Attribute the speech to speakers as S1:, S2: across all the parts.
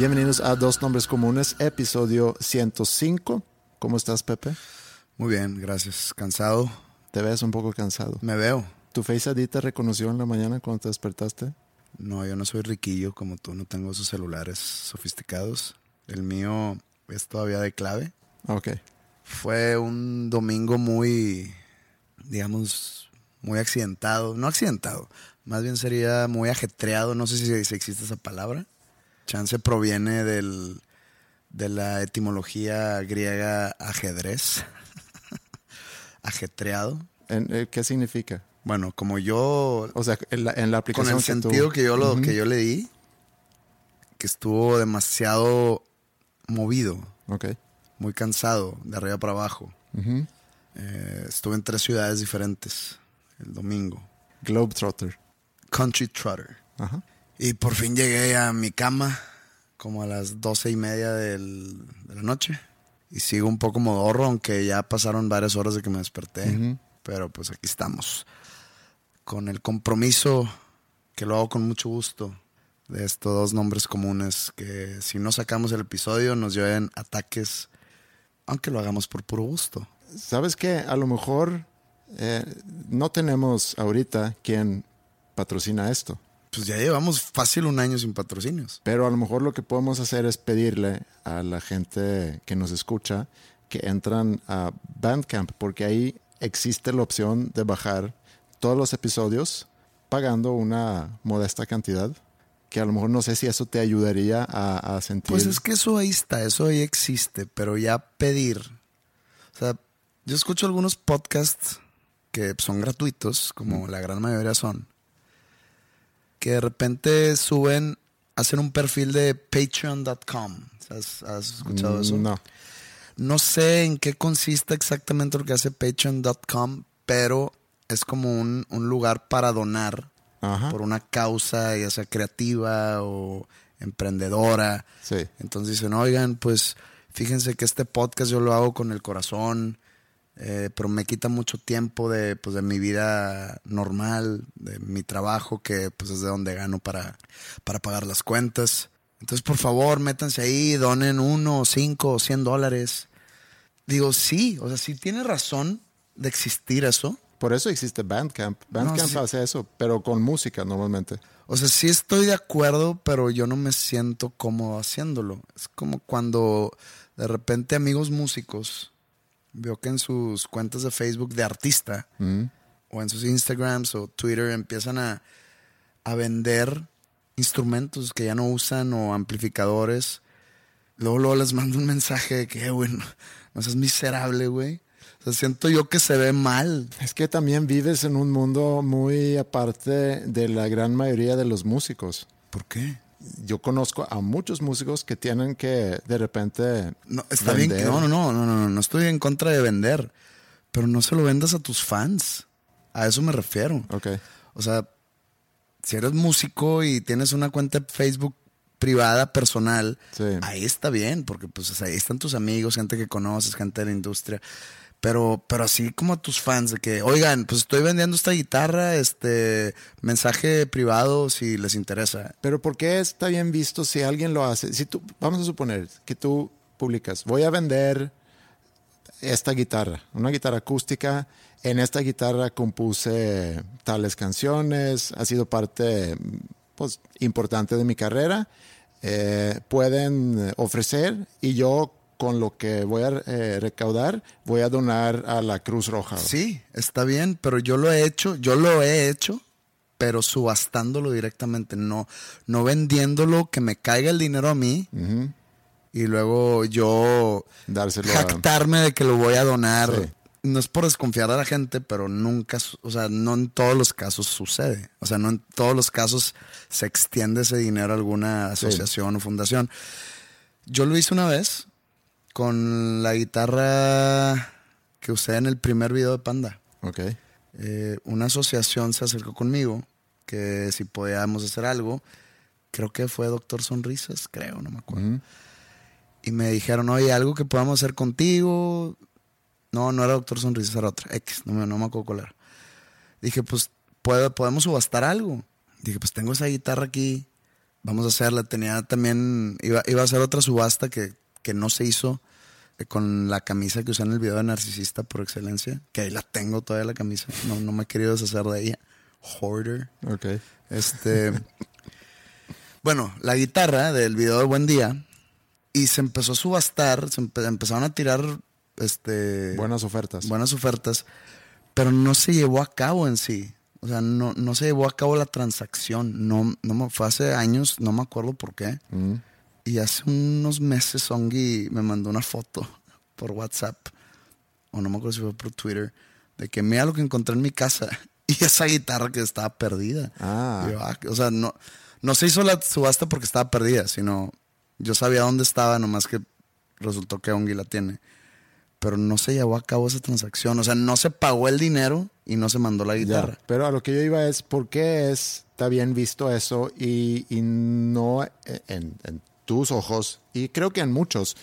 S1: Bienvenidos a Dos Nombres Comunes, episodio 105. ¿Cómo estás, Pepe?
S2: Muy bien, gracias. Cansado.
S1: Te ves un poco cansado.
S2: Me veo.
S1: ¿Tu Face ID te reconoció en la mañana cuando te despertaste?
S2: No, yo no soy riquillo como tú, no tengo esos celulares sofisticados. El mío es todavía de clave.
S1: Ok.
S2: Fue un domingo muy, digamos, muy accidentado. No accidentado, más bien sería muy ajetreado. No sé si, si existe esa palabra. Chance proviene del, de la etimología griega ajedrez. Ajetreado.
S1: ¿En, eh, ¿Qué significa?
S2: Bueno, como yo
S1: O sea, en la, en la
S2: con
S1: aplicación
S2: el
S1: que tú-
S2: sentido que yo lo que yo le di que estuvo demasiado movido
S1: Ok.
S2: muy cansado de arriba para abajo. Eh, estuve en tres ciudades diferentes el domingo
S1: Globetrotter.
S2: Country Trotter
S1: Ajá.
S2: Y por fin llegué a mi cama como a las doce y media del- de la noche y sigo un poco modorro aunque ya pasaron varias horas de que me desperté pero pues aquí estamos con el compromiso que lo hago con mucho gusto de estos dos nombres comunes que si no sacamos el episodio nos lleven ataques aunque lo hagamos por puro gusto.
S1: ¿Sabes qué? A lo mejor eh, no tenemos ahorita quien patrocina esto.
S2: Pues ya llevamos fácil un año sin patrocinios.
S1: Pero a lo mejor lo que podemos hacer es pedirle a la gente que nos escucha que entran a Bandcamp, porque ahí existe la opción de bajar todos los episodios pagando una modesta cantidad, que a lo mejor no sé si eso te ayudaría a, a sentir...
S2: Pues es que eso ahí está, eso ahí existe, pero ya pedir. O sea, yo escucho algunos podcasts que son gratuitos, como la gran mayoría son, que de repente suben, hacen un perfil de patreon.com. ¿Has, has escuchado eso?
S1: No.
S2: No sé en qué consiste exactamente lo que hace patreon.com, pero es como un, un lugar para donar
S1: Ajá.
S2: por una causa, ya sea creativa o emprendedora.
S1: Sí.
S2: Entonces dicen, oigan, pues fíjense que este podcast yo lo hago con el corazón, eh, pero me quita mucho tiempo de, pues, de mi vida normal, de mi trabajo, que pues es de donde gano para, para pagar las cuentas. Entonces, por favor, métanse ahí, donen uno, cinco, cien dólares. Digo, sí, o sea, sí tiene razón de existir eso.
S1: Por eso existe Bandcamp. Bandcamp
S2: sí.
S1: hace eso, pero con música normalmente.
S2: O sea, sí estoy de acuerdo, pero yo no me siento cómodo haciéndolo. Es como cuando de repente amigos músicos veo que en sus cuentas de Facebook de artista
S1: Mm.
S2: o en sus Instagrams o Twitter empiezan a, a vender instrumentos que ya no usan o amplificadores. Luego, luego les mando un mensaje de que, "Eh, güey, no, no seas miserable, güey. O sea, siento yo que se ve mal.
S1: Es que también vives en un mundo muy aparte de la gran mayoría de los músicos.
S2: ¿Por qué?
S1: Yo conozco a muchos músicos que tienen que de repente.
S2: No, está bien que
S1: vender.
S2: no, no, no, no, no, no estoy en contra de vender, pero no se lo vendas a tus fans. A eso me refiero.
S1: Ok.
S2: O sea, si eres músico y tienes una cuenta de Facebook privada, personal,
S1: Sí.
S2: ahí está bien, porque pues ahí están tus amigos, gente que conoces, gente de la industria. Pero, pero así como a tus fans, de que, oigan, pues estoy vendiendo esta guitarra, este mensaje privado si les interesa.
S1: Pero ¿por qué está bien visto si alguien lo hace? Si tú, vamos a suponer que tú publicas, voy a vender esta guitarra, una guitarra acústica. En esta guitarra compuse tales canciones, ha sido parte pues, importante de mi carrera. Eh, pueden ofrecer y yo con lo que voy a eh, recaudar, voy a donar a la Cruz Roja.
S2: Sí, está bien, pero yo lo he hecho, yo lo he hecho, pero subastándolo directamente, no, no vendiéndolo, que me caiga el dinero a mí y luego yo
S1: Dárselo a-
S2: jactarme de que lo voy a donar.
S1: Sí.
S2: No es por desconfiar de la gente, pero nunca, o sea, no en todos los casos sucede. O sea, no en todos los casos se extiende ese dinero a alguna asociación o fundación. Yo lo hice una vez con la guitarra que usé en el primer video de Panda.
S1: Ok.
S2: Eh, una asociación se acercó conmigo que si podíamos hacer algo, creo que fue Doctor Sonrisas, creo, no me acuerdo. Y me dijeron, oye, algo que podamos hacer contigo. No, no era Doctor Sonrisas, era otra, X, no me, no me acuerdo cuál era. Dije, pues, ¿puedo- podemos subastar algo. Dije, pues tengo esa guitarra aquí, vamos a hacerla. Tenía también, iba, iba a hacer otra subasta que, que no se hizo eh, con la camisa que usé en el video de Narcisista por excelencia, que ahí la tengo todavía la camisa, no, no me he querido deshacer de ella. Hoarder.
S1: Ok.
S2: Este. bueno, la guitarra del video de Buen Día. Y se empezó a subastar, se empe- empezaron a tirar este,
S1: Buenas ofertas.
S2: buenas ofertas, pero no se llevó a cabo en sí. O sea, no, no se llevó a cabo la transacción. No, no me, fue hace años, no me acuerdo por qué.
S1: Mm.
S2: Y hace unos meses Ongi me mandó una foto por WhatsApp, o no me acuerdo si fue por Twitter, de que mira lo que encontré en mi casa. Y esa guitarra que estaba perdida.
S1: Ah.
S2: Yo, ah, o sea, no, no se hizo la subasta porque estaba perdida, sino yo sabía dónde estaba, nomás que resultó que Ongi la tiene. Pero no se llevó a cabo esa transacción. O sea, no se pagó el dinero y no se mandó la
S1: Ya,
S2: guitarra.
S1: Pero a lo que yo iba es, ¿por qué es, está bien visto eso y, y no en, en tus ojos, y creo que en muchos,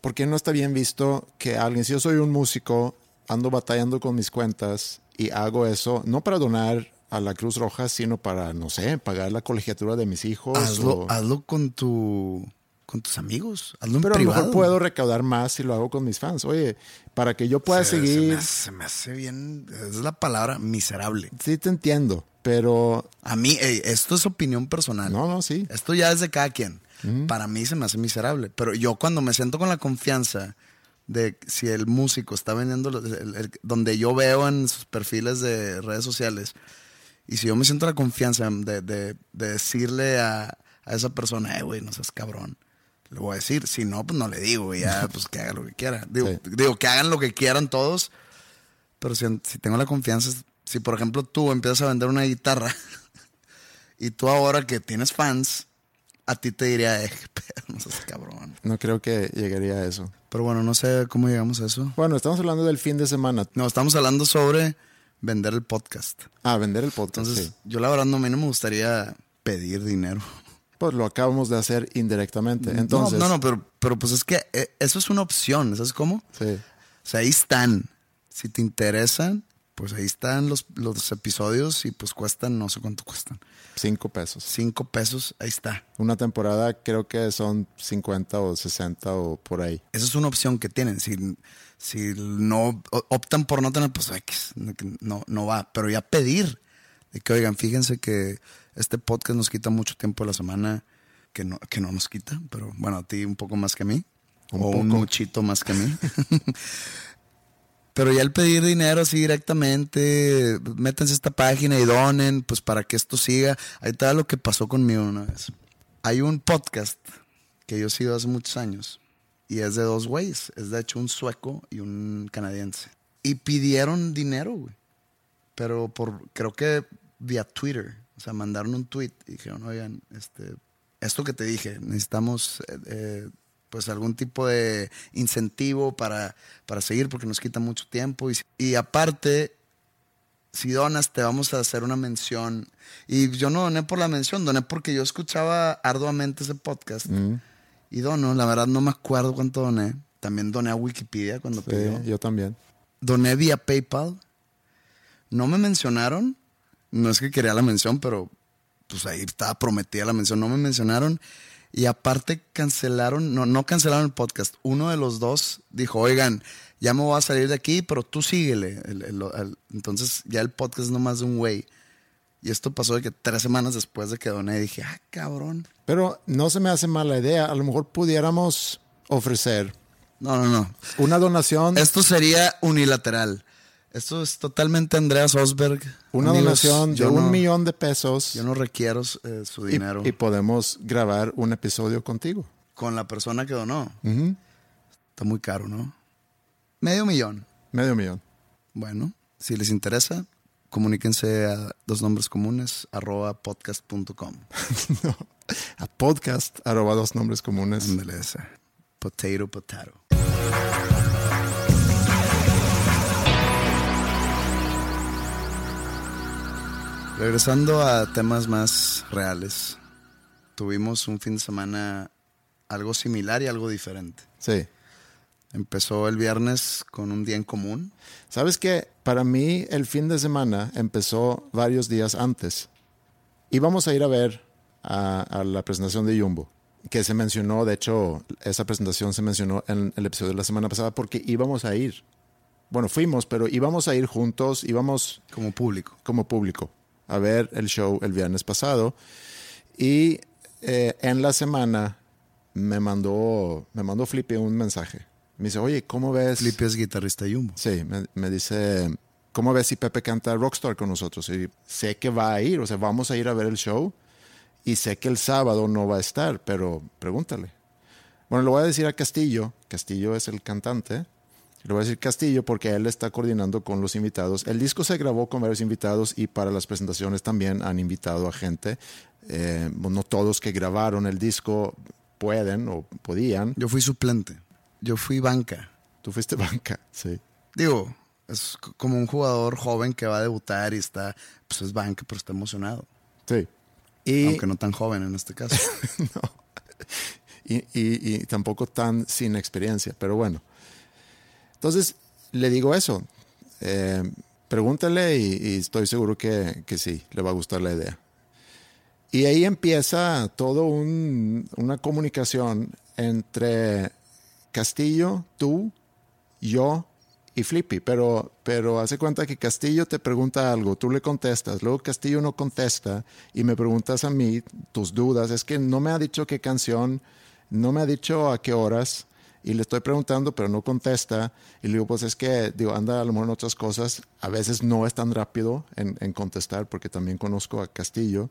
S1: ¿por qué no está bien visto que alguien, si yo soy un músico, ando batallando con mis cuentas y hago eso, no para donar a la Cruz Roja, sino para, no sé, pagar la colegiatura de mis hijos?
S2: Hazlo,
S1: o-
S2: hazlo con tu con tus amigos. Hazlo en
S1: pero a lo mejor puedo recaudar más si lo hago con mis fans. Oye, para que yo pueda
S2: Se- Se me,
S1: seguir,
S2: hace, se me hace bien, es la palabra miserable.
S1: sí te entiendo, pero
S2: A mí, ey, esto es opinión personal.
S1: no, no, sí.
S2: Esto ya es de cada quien. Para mí se me hace miserable. Pero yo cuando me siento con la confianza de si el músico está vendiendo, el- el- donde yo veo en sus perfiles de redes sociales, y si yo me siento la confianza de, de- de decirle a, a esa persona, eh, güey, no seas cabrón. Le voy a decir, si no, pues no le digo, y ya, pues que haga lo que quiera. Digo,
S1: Sí.
S2: digo, que hagan lo que quieran todos, pero si, si tengo la confianza, si por ejemplo tú empiezas a vender una guitarra y tú ahora que tienes fans, a ti te diría, eh, no seas cabrón.
S1: No creo que llegaría a eso.
S2: Pero bueno, no sé cómo llegamos a eso.
S1: Bueno, estamos hablando del fin de semana.
S2: No, estamos hablando sobre vender el podcast.
S1: Ah, vender el podcast.
S2: Entonces,
S1: sí.
S2: yo la verdad no, a mí no me gustaría pedir dinero.
S1: Pues lo acabamos de hacer indirectamente. Entonces,
S2: no, no, no, pero, pero pues es que eh, eso es una opción, ¿sabes cómo?
S1: Sí.
S2: O sea, ahí están. Si te interesan, pues ahí están los, los episodios y pues cuestan, no sé cuánto cuestan.
S1: Cinco pesos.
S2: Cinco pesos, ahí está.
S1: Una temporada creo que son 50 o 60 o por ahí.
S2: Esa es una opción que tienen. Si, si no optan por no tener, pues X, no, no va. Pero ya pedir de que, oigan, fíjense que este podcast nos quita mucho tiempo de la semana, que no, que no nos quita, pero bueno, a ti un poco más que a mí.
S1: Un
S2: o un muchito más que a mí. Pero ya el pedir dinero así directamente, métanse esta página y donen, pues para que esto siga. Ahí está lo que pasó conmigo una vez. Hay un podcast que yo sigo hace muchos años y es de dos güeyes. Es de hecho un sueco y un canadiense. Y pidieron dinero, güey. Pero por, creo que vía Twitter. O sea, mandaron un tweet y dijeron, oigan, este, esto que te dije, necesitamos eh, eh, pues algún tipo de incentivo para, para seguir porque nos quita mucho tiempo. Y, y aparte, si donas, te vamos a hacer una mención. Y yo no doné por la mención, doné porque yo escuchaba arduamente ese podcast. Y dono, la verdad no me acuerdo cuánto doné. también doné a Wikipedia cuando
S1: Sí,
S2: pidió.
S1: yo también.
S2: Doné vía PayPal. No me mencionaron. No es que quería la mención, pero pues ahí estaba prometida la mención. No me mencionaron. Y aparte cancelaron, no, no cancelaron el podcast. Uno de los dos dijo, oigan, ya me voy a salir de aquí, pero tú síguele. El- el- el- entonces ya el podcast es nomás de un güey. Y esto pasó de que tres semanas después de que doné, dije, ah, cabrón.
S1: Pero no se me hace mala idea. A lo mejor pudiéramos ofrecer
S2: No, no, no.
S1: una donación,
S2: Esto sería unilateral. Esto es totalmente Andreas Osberg.
S1: una
S2: Amigos,
S1: donación de un
S2: no-
S1: millón de pesos
S2: Yo no requiero eh, su dinero
S1: y, podemos grabar un episodio contigo.
S2: con la persona que donó. Está muy caro, ¿no? Medio millón.
S1: Medio millón.
S2: Bueno, si les interesa, comuníquense a dos nombres comunes, arroba podcast.com.
S1: No. A podcast, arroba dos nombres comunes.
S2: Ándale esa. Potato, potato. Regresando a temas más reales, tuvimos un fin de semana algo similar y algo diferente.
S1: Sí.
S2: Empezó el viernes con un día en común.
S1: ¿Sabes qué? Para mí el fin de semana empezó varios días antes. Íbamos a ir a ver a, a la presentación de Jumbo, que se mencionó, de hecho, esa presentación se mencionó en el episodio de la semana pasada porque íbamos a ir. Bueno, fuimos, pero íbamos a ir juntos, íbamos
S2: Como público.
S1: como público a ver el show el viernes pasado. Y eh, en la semana me mandó, me mandó Flippy un mensaje. Me dice, oye, ¿cómo ves?
S2: Felipe es guitarrista Jumbo.
S1: Sí, me, me dice, ¿cómo ves si Pepe canta Rockstar con nosotros? Y sé que va a ir, o sea, vamos a ir a ver el show y sé que el sábado no va a estar, pero pregúntale. Bueno, le voy a decir a Castillo, Castillo es el cantante, le voy a decir Castillo porque él está coordinando con los invitados. El disco se grabó con varios invitados y para las presentaciones también han invitado a gente. Eh, no todos que grabaron el disco pueden o podían.
S2: Yo fui suplente. Yo fui banca.
S1: Tú fuiste banca, sí.
S2: Digo, es como un jugador joven que va a debutar y está, pues es banca, pero está emocionado.
S1: Sí. Y,
S2: Aunque no tan joven en este caso.
S1: y, y- y tampoco tan sin experiencia, pero bueno. Entonces, le digo eso. Eh, pregúntale y, estoy seguro que, que sí, le va a gustar la idea. Y ahí empieza todo un- una comunicación entre Castillo, tú, yo y Flippy, pero, pero hace cuenta que Castillo te pregunta algo, tú le contestas, luego Castillo no contesta y me preguntas a mí tus dudas, es que no me ha dicho qué canción, no me ha dicho a qué horas y le estoy preguntando pero no contesta y le digo pues es que digo, anda a lo mejor en otras cosas, a veces no es tan rápido en, en contestar porque también conozco a Castillo.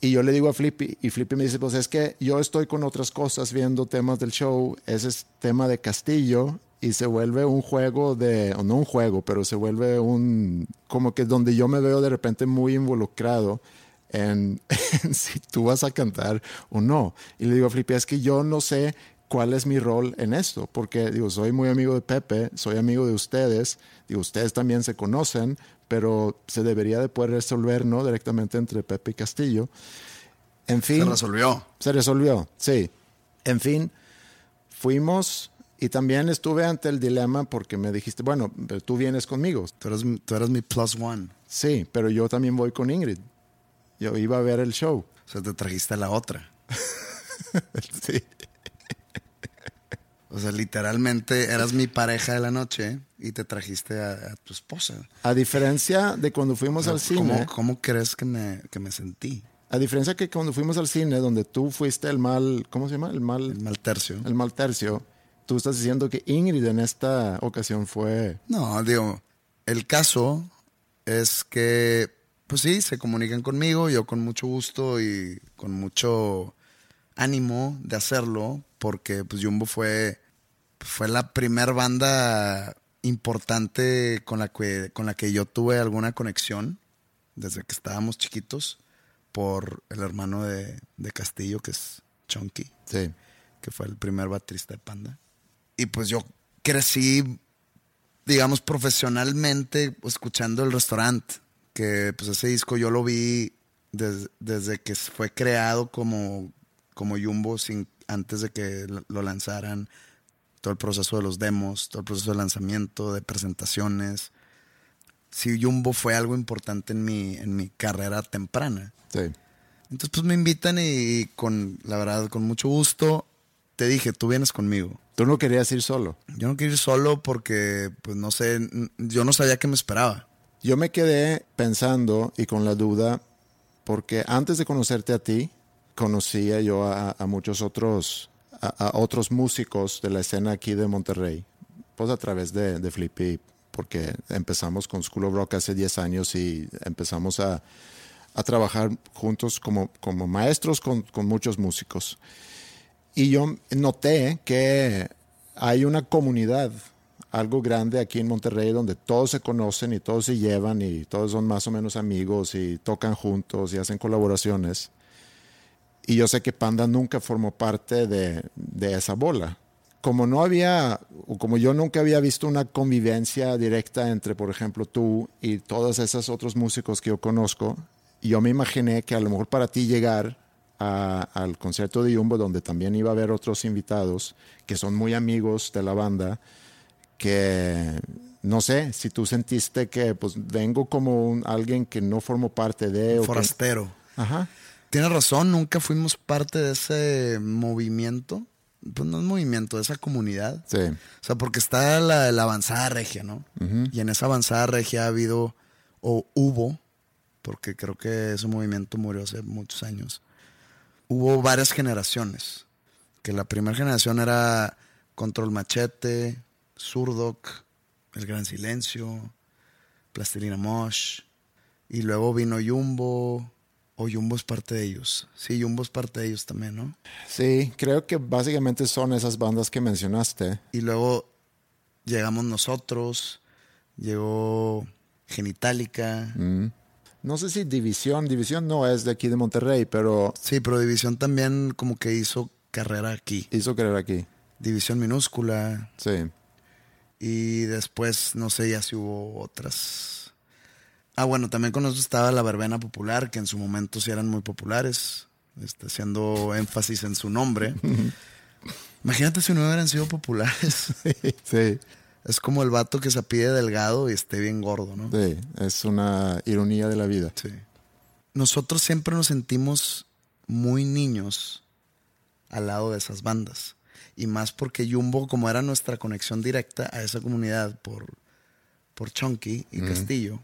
S1: Y yo le digo a Flippy, y Flippy me dice, pues es que yo estoy con otras cosas viendo temas del show, ese es tema de Castillo, y se vuelve un juego de, o no un juego, pero se vuelve un, como que donde yo me veo de repente muy involucrado en, en si tú vas a cantar o no. Y le digo a Flippy, es que yo no sé cuál es mi rol en esto, porque digo, soy muy amigo de Pepe, soy amigo de ustedes, digo, ustedes también se conocen, pero se debería de poder resolver, ¿no? Directamente entre Pepe y Castillo. En fin.
S2: Se resolvió.
S1: Se resolvió, sí. En fin, fuimos y también estuve ante el dilema porque me dijiste, bueno, pero tú vienes conmigo.
S2: Tú eres, tú eres mi plus one.
S1: Sí, pero yo también voy con Ingrid. Yo iba a ver el show.
S2: O sea, te trajiste a la otra.
S1: Sí.
S2: O sea, literalmente eras mi pareja de la noche y te trajiste a, a tu esposa.
S1: A diferencia de cuando fuimos al
S2: ¿Cómo,
S1: cine,
S2: cómo crees que me, que me sentí?
S1: a diferencia que cuando fuimos al cine, donde tú fuiste el mal, ¿cómo se llama? El mal,
S2: El mal tercio.
S1: el mal tercio, tú estás diciendo que Ingrid en esta ocasión fue...
S2: No, digo, el caso es que, pues sí, se comunican conmigo, yo con mucho gusto y con mucho ánimo de hacerlo, porque pues Jumbo fue, fue la primer banda importante con la, que, con la que yo tuve alguna conexión desde que estábamos chiquitos por el hermano de, de Castillo, que es Chunky
S1: Sí.
S2: que fue el primer baterista de Panda. Y pues yo crecí, digamos, profesionalmente escuchando el restaurante, que pues ese disco yo lo vi des- desde que fue creado como, como Jumbo sin, antes de que lo- lo lanzaran. Todo el proceso de los demos, todo el proceso de lanzamiento, de presentaciones. Sí, Jumbo fue algo importante en mi, en mi carrera temprana.
S1: Sí.
S2: Entonces, pues me invitan y con, la verdad, con mucho gusto, te dije, tú vienes conmigo.
S1: Tú no querías ir solo.
S2: Yo no quería ir solo porque, pues no sé, yo no sabía qué me esperaba.
S1: Yo me quedé pensando y con la duda, porque antes de conocerte a ti, conocía yo a, a muchos otros, a, otros músicos de la escena aquí de Monterrey, pues a través de, de Flippy, porque empezamos con School of Rock hace 10 años y empezamos a, a trabajar juntos como, como maestros con, con muchos músicos. Y yo noté que hay una comunidad, algo grande aquí en Monterrey, donde todos se conocen y todos se llevan y todos son más o menos amigos y tocan juntos y hacen colaboraciones. Y yo sé que Panda nunca formó parte de, de esa bola. Como no había, o como yo nunca había visto una convivencia directa entre, por ejemplo, tú y todos esos otros músicos que yo conozco, yo me imaginé que a lo mejor para ti llegar a- al concierto de Jumbo, donde también iba a haber otros invitados que son muy amigos de la banda, que no sé si tú sentiste que pues vengo como un- alguien que no formo parte de... que-
S2: Forastero.
S1: Ajá.
S2: Tienes razón, nunca fuimos parte de ese movimiento. Pues no es movimiento, de esa comunidad.
S1: Sí.
S2: O sea, porque está la, la avanzada regia, ¿no? Y en esa avanzada regia ha habido, o hubo, porque creo que ese movimiento murió hace muchos años, hubo varias generaciones. Que la primera generación era Control Machete, Surdoc, El Gran Silencio, Plastilina Mosh, y luego vino Jumbo, o Jumbo es parte de ellos. Sí, Jumbo es parte de ellos también, ¿no?
S1: Sí, creo que básicamente son esas bandas que mencionaste.
S2: Y luego llegamos nosotros, llegó Genitalica.
S1: Mm. No sé si División, División no es de aquí de Monterrey, pero
S2: Sí, pero División también como que hizo carrera aquí.
S1: hizo creer aquí.
S2: División minúscula.
S1: Sí.
S2: Y después, no sé ya si hubo otras. Ah, bueno, también con nosotros estaba la verbena popular, que en su momento sí eran muy populares, este, haciendo énfasis en su nombre. Imagínate si no hubieran sido populares.
S1: Sí,
S2: es como el vato que se pide delgado y esté bien gordo, ¿no?
S1: sí, es una ironía de la vida.
S2: Sí. Nosotros siempre nos sentimos muy niños al lado de esas bandas. Y más porque Jumbo, como era nuestra conexión directa a esa comunidad por, por Chunky y Castillo,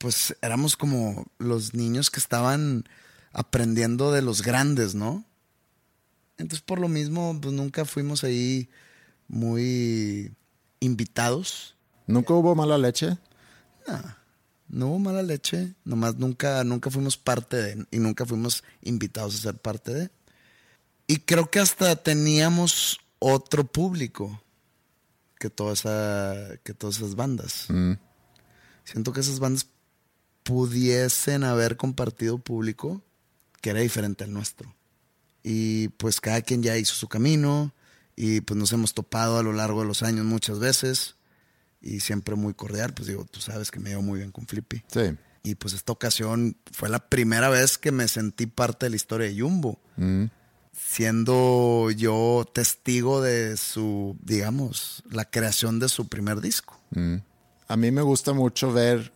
S2: pues éramos como los niños que estaban aprendiendo de los grandes, ¿no? Entonces, por lo mismo, pues nunca fuimos ahí muy invitados.
S1: ¿Nunca hubo mala leche?
S2: No hubo mala leche, nomás nunca, nunca fuimos parte de, y nunca fuimos invitados a ser parte de. Y creo que hasta teníamos otro público que, toda esa, que todas esas bandas. Siento que esas bandas pudiesen haber compartido público que era diferente al nuestro. Y pues cada quien ya hizo su camino y pues nos hemos topado a lo largo de los años muchas veces y siempre muy cordial, pues digo, tú sabes que me llevo muy bien con Flippy.
S1: Sí.
S2: Y pues esta ocasión fue la primera vez que me sentí parte de la historia de Jumbo. Siendo yo testigo de su, digamos, la creación de su primer disco.
S1: A mí me gusta mucho ver,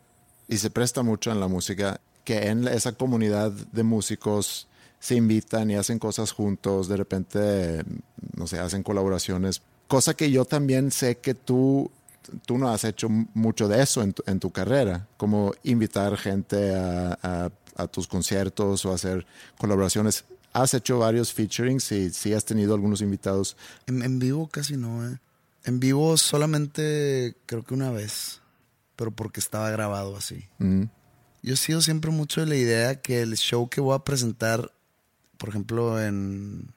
S1: y se presta mucho en la música, que en esa comunidad de músicos se invitan y hacen cosas juntos, de repente, no sé, hacen colaboraciones. Cosa que yo también sé que tú, tú no has hecho mucho de eso en tu, en tu carrera, como invitar gente a, a- a tus conciertos o hacer colaboraciones. Has hecho varios featurings y sí has tenido algunos invitados.
S2: En, en vivo casi no, ¿eh? En vivo solamente creo que una vez, pero porque estaba grabado así. Yo he sido siempre mucho de la idea que el show que voy a presentar, por ejemplo, en,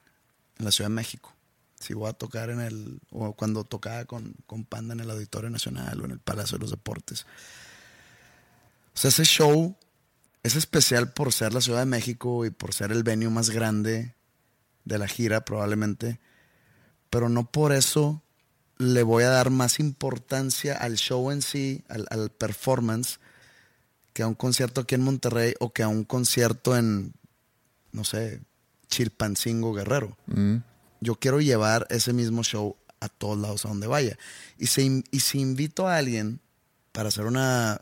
S2: en la Ciudad de México, si voy a tocar en el, o cuando tocaba con, con Panda en el Auditorio Nacional o en el Palacio de los Deportes. O sea, ese show es especial por ser la Ciudad de México y por ser el venue más grande de la gira probablemente, pero no por eso le voy a dar más importancia al show en sí, al, al performance, que a un concierto aquí en Monterrey o que a un concierto en, no sé, Chilpancingo Guerrero. Yo quiero llevar ese mismo show a todos lados a donde vaya. Y si, y si invito a alguien para hacer una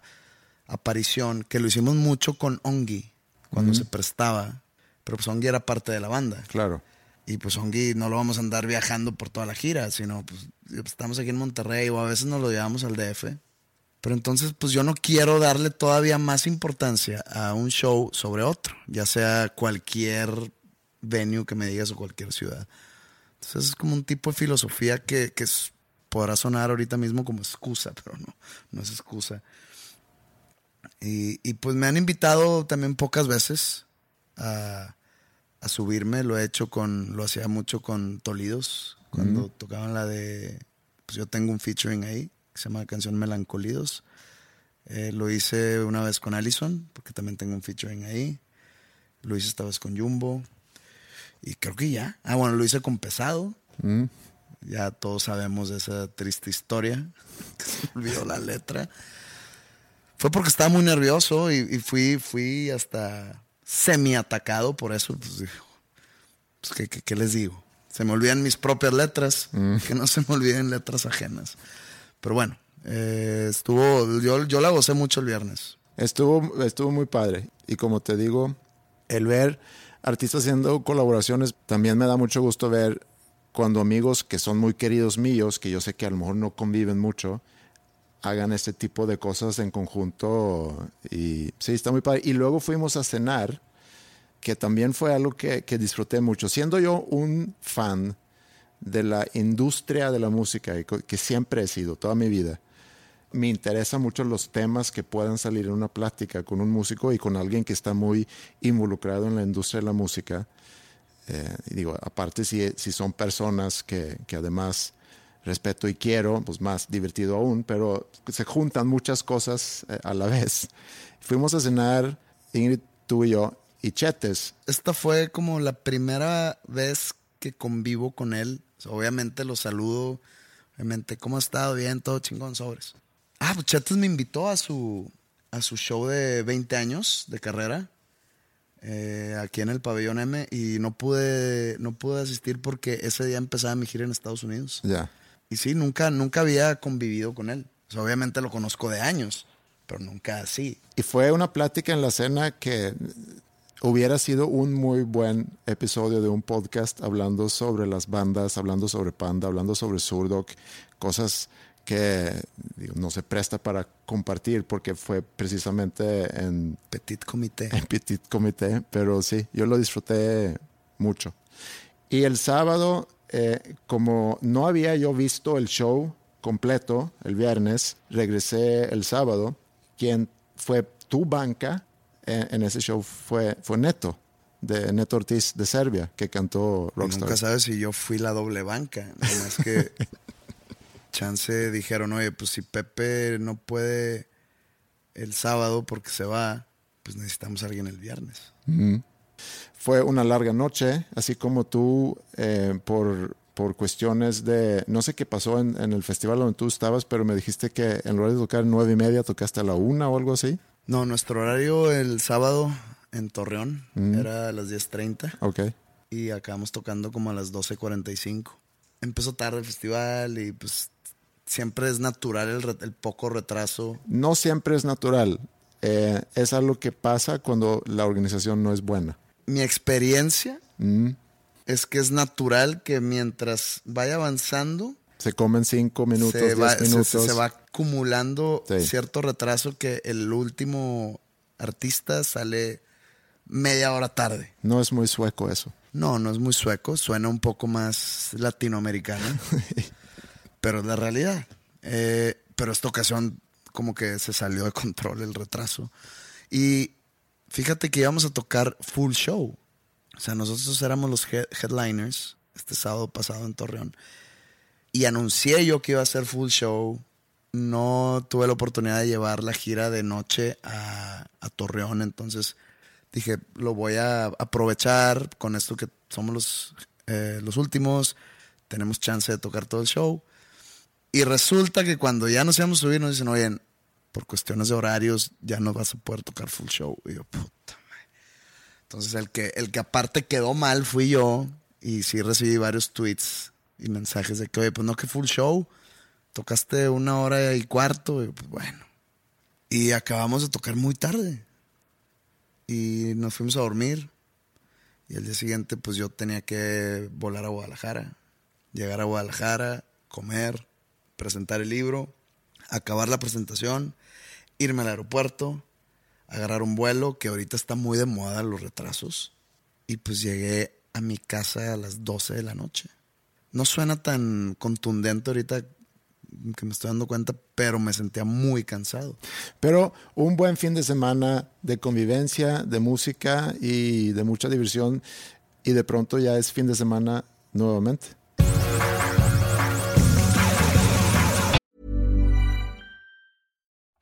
S2: aparición, que lo hicimos mucho con Ongi, cuando se prestaba, pero pues Ongi era parte de la banda.
S1: Claro.
S2: Y pues Ongi no lo vamos a andar viajando por toda la gira, sino pues estamos aquí en Monterrey o a veces nos lo llevamos al DF. Pero entonces pues yo no quiero darle todavía más importancia a un show sobre otro, ya sea cualquier venue que me digas o cualquier ciudad. Entonces es como un tipo de filosofía que, que es- podrá sonar ahorita mismo como excusa, pero no, no es excusa. Y, y, pues me han invitado también pocas veces a, a subirme. Lo he hecho con, lo hacía mucho con Tolidos, cuando tocaban la de, pues yo tengo un featuring ahí, que se llama la canción Melancolidos. Eh, lo hice una vez con Allison, porque también tengo un featuring ahí. Lo hice esta vez con Jumbo. Y creo que ya. Ah, bueno, lo hice con Pesado. Ya todos sabemos de esa triste historia. Que se me olvidó la letra. Fue porque estaba muy nervioso y, y fui, fui hasta semi-atacado por eso. Pues, dijo, pues, ¿qué, qué- qué les digo? Se me olvidan mis propias letras, que no se me olviden letras ajenas. Pero bueno, eh, estuvo, yo, yo la gocé mucho el viernes.
S1: Estuvo, estuvo muy padre. Y como te digo, el ver artistas haciendo colaboraciones también me da mucho gusto ver cuando amigos que son muy queridos míos, que yo sé que a lo mejor no conviven mucho, hagan este tipo de cosas en conjunto. Y sí, está muy padre. Y luego fuimos a cenar, que también fue algo que, que disfruté mucho. Siendo yo un fan de la industria de la música, que siempre he sido toda mi vida, me interesan mucho los temas que puedan salir en una plática con un músico y con alguien que está muy involucrado en la industria de la música. Eh, digo, aparte si, si son personas que, que además respeto y quiero, pues más divertido aún, pero se juntan muchas cosas eh, a la vez. Fuimos a cenar, Ingrid, tú y yo, y Chetes.
S2: Esta fue como la primera vez que convivo con él. Obviamente lo saludo. Obviamente, ¿cómo ha estado? Bien, todo chingón, sobres. Ah, pues Chetes me invitó a su, a su show de 20 años de carrera. eh, aquí en el pabellón M. Y no pude, no pude asistir porque ese día empezaba mi gira en Estados Unidos.
S1: Ya.
S2: Y sí, nunca, nunca había convivido con él. O sea, obviamente lo conozco de años, pero nunca así.
S1: Y fue una plática en la cena que hubiera sido un muy buen episodio de un podcast hablando sobre las bandas, hablando sobre Panda, hablando sobre Surdoc, cosas que digo, no se presta para compartir porque fue precisamente en,
S2: Petit comité.
S1: en Petit Comité, pero sí, yo lo disfruté mucho. Y el sábado, eh, como no había yo visto el show completo el viernes, regresé el sábado. Quien fue tu banca en, en ese show fue, fue Neto, de Neto Ortiz de Serbia, que cantó Rockstar.
S2: Nunca sabes si yo fui la doble banca. Nada más que chance dijeron, oye, pues si Pepe no puede el sábado porque se va, pues necesitamos a alguien el viernes.
S1: Fue una larga noche, así como tú, eh, por, por cuestiones de, no sé qué pasó en, en el festival donde tú estabas, pero me dijiste que en lugar de tocar nueve y media, tocaste a la una o algo así.
S2: No, nuestro horario el sábado en Torreón era a las 10.30
S1: Ok.
S2: y acabamos tocando como a las 12.45. Empezó tarde el festival y pues siempre es natural el poco retraso.
S1: No siempre es natural. Eh, es algo que pasa cuando la organización no es buena.
S2: Mi experiencia
S1: Mm.
S2: es que es natural que mientras vaya avanzando,
S1: Se comen cinco minutos,
S2: se,
S1: diez
S2: va,
S1: minutos.
S2: se- se va acumulando
S1: Sí.
S2: cierto retraso que el último artista sale media hora tarde.
S1: No es muy sueco eso.
S2: No, no es muy sueco, suena un poco más latinoamericano, pero es la realidad. Eh, pero esta ocasión como que se salió de control el retraso. Y fíjate que íbamos a tocar full show. O sea, nosotros éramos los head- headliners este sábado pasado en Torreón. Y anuncié yo que iba a hacer full show. No tuve la oportunidad de llevar la gira de noche a, a Torreón. Entonces dije, lo voy a aprovechar con esto que somos los, eh, los últimos. Tenemos chance de tocar todo el show. Y resulta que cuando ya nos íbamos a subir, nos dicen, oye, por cuestiones de horarios, ya no vas a poder tocar full show. Y yo, puta madre. Entonces, el que, el que aparte quedó mal fui yo. Y sí recibí varios tweets y mensajes de que, oye, pues no que full show, tocaste una hora y cuarto, y pues bueno. Y acabamos de tocar muy tarde. Y nos fuimos a dormir. Y al día siguiente, pues yo tenía que volar a Guadalajara, llegar a Guadalajara, comer, presentar el libro, acabar la presentación, irme al aeropuerto, agarrar un vuelo, que ahorita está muy de moda los retrasos. Y pues llegué a mi casa a las 12 de la noche. No suena tan contundente ahorita que me estoy dando cuenta, pero me sentía muy cansado.
S1: Pero un buen fin de semana de convivencia, de música y de mucha diversión y de pronto ya es fin de semana nuevamente.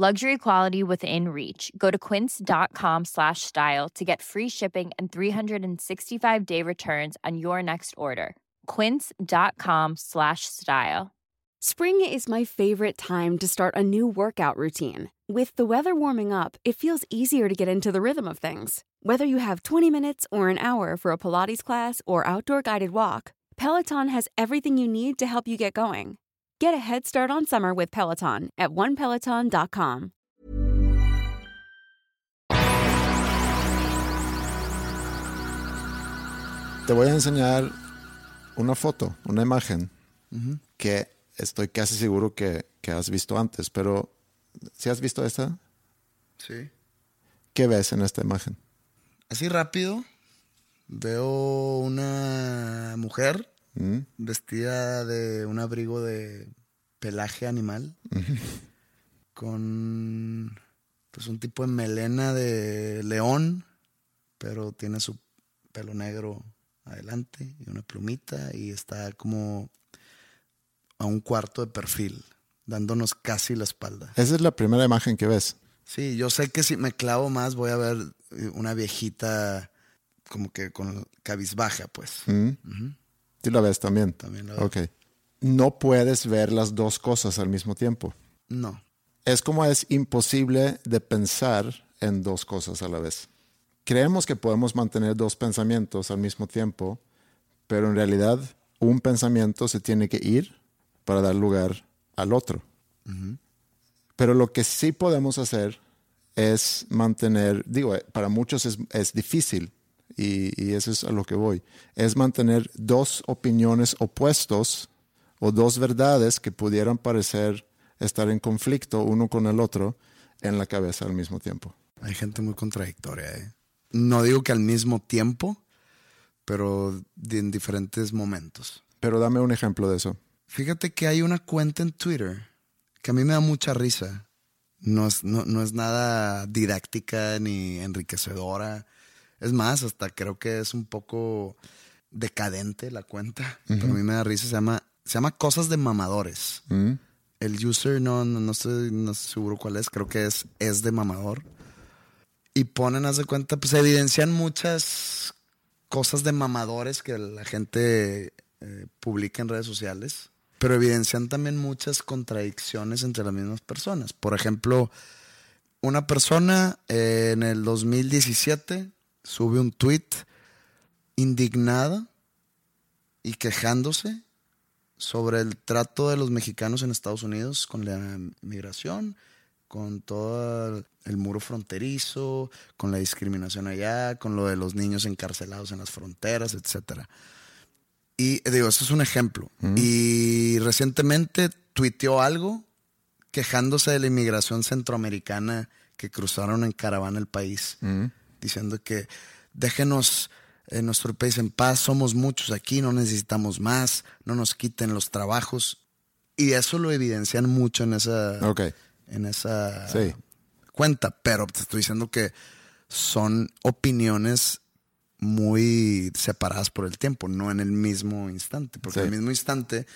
S3: Luxury quality within reach. Go to quince.com slash style to get free shipping and 365-day returns on your next order. quince.com slash style.
S4: Spring is my favorite time to start a new workout routine. With the weather warming up, it feels easier to get into the rhythm of things. Whether you have 20 minutes or an hour for a Pilates class or outdoor guided walk, Peloton has everything you need to help you get going. Get a head start on summer with Peloton at onepeloton.com.
S1: Te voy a enseñar una foto, una imagen que estoy casi seguro que, que has visto antes, pero ¿si has visto esta?
S2: Sí.
S1: ¿Qué ves en esta imagen?
S2: Así rápido, veo una mujer
S1: ¿Mm?
S2: vestida de un abrigo de pelaje animal con pues un tipo de melena de león, pero tiene su pelo negro adelante y una plumita y está como a un cuarto de perfil, dándonos casi la espalda.
S1: Esa es la primera imagen que ves.
S2: Sí, yo sé que si me clavo más voy a ver una viejita como que con cabizbaja, pues.
S1: ¿Mm? ¿Tú la ves también?
S2: También la veo.
S1: Ok. No puedes ver las dos cosas al mismo tiempo.
S2: No.
S1: Es como es imposible de pensar en dos cosas a la vez. Creemos que podemos mantener dos pensamientos al mismo tiempo, pero en realidad un pensamiento se tiene que ir para dar lugar al otro. Pero lo que sí podemos hacer es mantener, digo, eh, para muchos es, es difícil, y, y eso es a lo que voy, es mantener dos opiniones opuestos o dos verdades que pudieran parecer estar en conflicto uno con el otro en la cabeza al mismo tiempo.
S2: Hay gente muy contradictoria. ¿eh? No digo que al mismo tiempo, pero en diferentes momentos.
S1: Pero dame un ejemplo de eso.
S2: Fíjate que hay una cuenta en Twitter que a mí me da mucha risa. No es, no, no es nada didáctica ni enriquecedora. Es más, hasta creo que es un poco decadente la cuenta. Pero a mí me da risa. Se llama, se llama Cosas de Mamadores.
S1: ¿Mm?
S2: El user no, no, no estoy, no estoy seguro cuál es. Creo que es, es de mamador. Y ponen, haz de cuenta, pues evidencian muchas cosas de mamadores que la gente eh, publica en redes sociales. Pero evidencian también muchas contradicciones entre las mismas personas. Por ejemplo, una persona eh, en el 2017 sube un tweet indignada y quejándose sobre el trato de los mexicanos en Estados Unidos con la migración, con todo el muro fronterizo, con la discriminación allá, con lo de los niños encarcelados en las fronteras, etcétera. Y digo, eso es un ejemplo. Y recientemente tuiteó algo quejándose de la inmigración centroamericana que cruzaron en caravana el país, diciendo que déjenos en nuestro país en paz, somos muchos aquí, no necesitamos más, no nos quiten los trabajos. Y eso lo evidencian mucho en esa,
S1: Ok.
S2: en esa
S1: Sí.
S2: cuenta, pero te estoy diciendo que son opiniones muy separadas por el tiempo, no en el mismo instante, porque
S1: Sí.
S2: en el mismo instante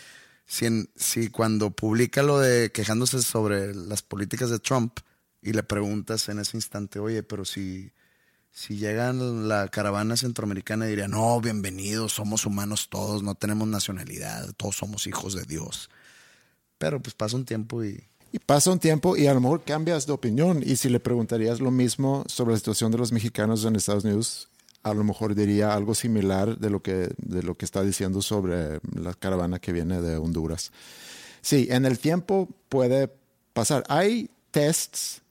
S2: si, en- si cuando publica lo de quejándose sobre las políticas de Trump y le preguntas en ese instante, oye, pero si, si llegan la caravana centroamericana diría, no, bienvenidos, somos humanos todos, no tenemos nacionalidad, todos somos hijos de Dios. Pero pues pasa un tiempo y
S1: Y pasa un tiempo y a lo mejor cambias de opinión. Y si le preguntarías lo mismo sobre la situación de los mexicanos en Estados Unidos, a lo mejor diría algo similar de lo que, de lo que está diciendo sobre la caravana que viene de Honduras. Sí, en el tiempo puede pasar. Hay tests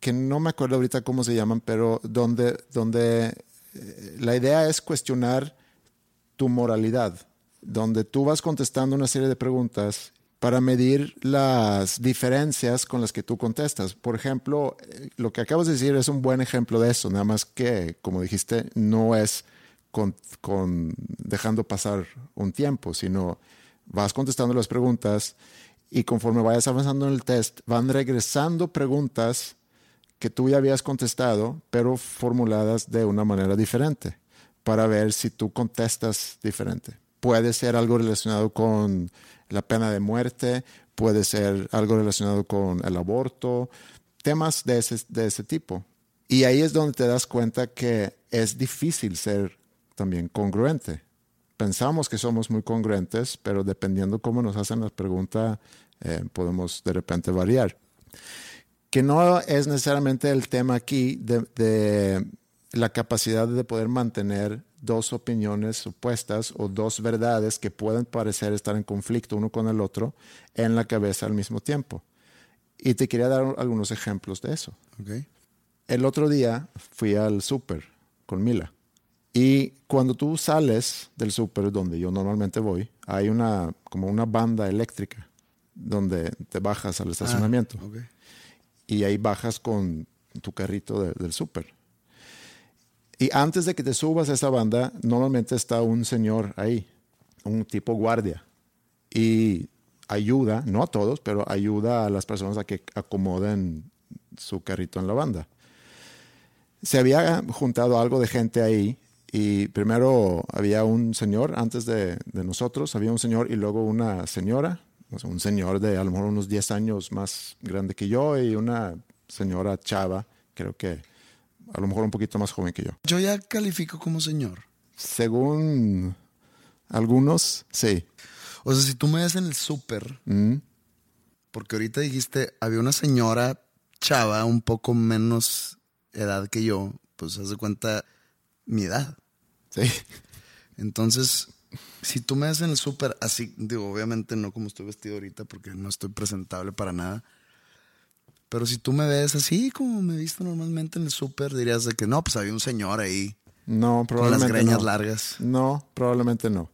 S1: que no me acuerdo ahorita cómo se llaman, pero donde, donde eh, la idea es cuestionar tu moralidad, donde tú vas contestando una serie de preguntas para medir las diferencias con las que tú contestas. Por ejemplo, eh, lo que acabas de decir es un buen ejemplo de eso, nada más que, como dijiste, no es con, dejando pasar un tiempo, sino vas contestando las preguntas y conforme vayas avanzando en el test, van regresando preguntas que tú ya habías contestado, pero formuladas de una manera diferente, para ver si tú contestas diferente. Puede ser algo relacionado con la pena de muerte, puede ser algo relacionado con el aborto, temas de ese, de ese tipo. Y ahí es donde te das cuenta que es difícil ser también congruente. Pensamos que somos muy congruentes, pero dependiendo cómo nos hacen las preguntas, eh, podemos de repente variar que no es necesariamente el tema aquí de, de, la capacidad de poder mantener dos opiniones opuestas o dos verdades que pueden parecer estar en conflicto uno con el otro en la cabeza al mismo tiempo. Y te quería dar algunos ejemplos de eso.
S2: Okay.
S1: El otro día fui al súper con Mila. Y cuando tú sales del súper, donde yo normalmente voy, hay una como una banda eléctrica donde te bajas al estacionamiento.
S2: Ah, okay.
S1: Y ahí bajas con tu carrito de, del súper. Y antes de que te subas a esa banda, normalmente está un señor ahí, un tipo guardia. Y ayuda, no a todos, pero ayuda a las personas a que acomoden su carrito en la banda. Se había juntado algo de gente ahí y primero había un señor antes de nosotros, había un señor y luego una señora, o sea, un señor de a lo mejor unos 10 años más grande que yo y una señora chava, creo que a lo mejor un poquito más joven que yo.
S2: Yo ya califico como señor.
S1: Según algunos, sí.
S2: O sea, si tú me ves en el súper,
S1: Mm.
S2: porque ahorita dijiste, había una señora chava un poco menos edad que yo, pues haz de cuenta mi edad.
S1: Sí.
S2: Entonces, si tú me ves en el súper así, digo, obviamente no como estoy vestido ahorita porque no estoy presentable para nada. Pero si tú me ves así como me he visto normalmente en el súper, dirías de que no, pues había un señor ahí
S1: No,
S2: con
S1: probablemente
S2: las greñas
S1: no.
S2: largas.
S1: No, probablemente no.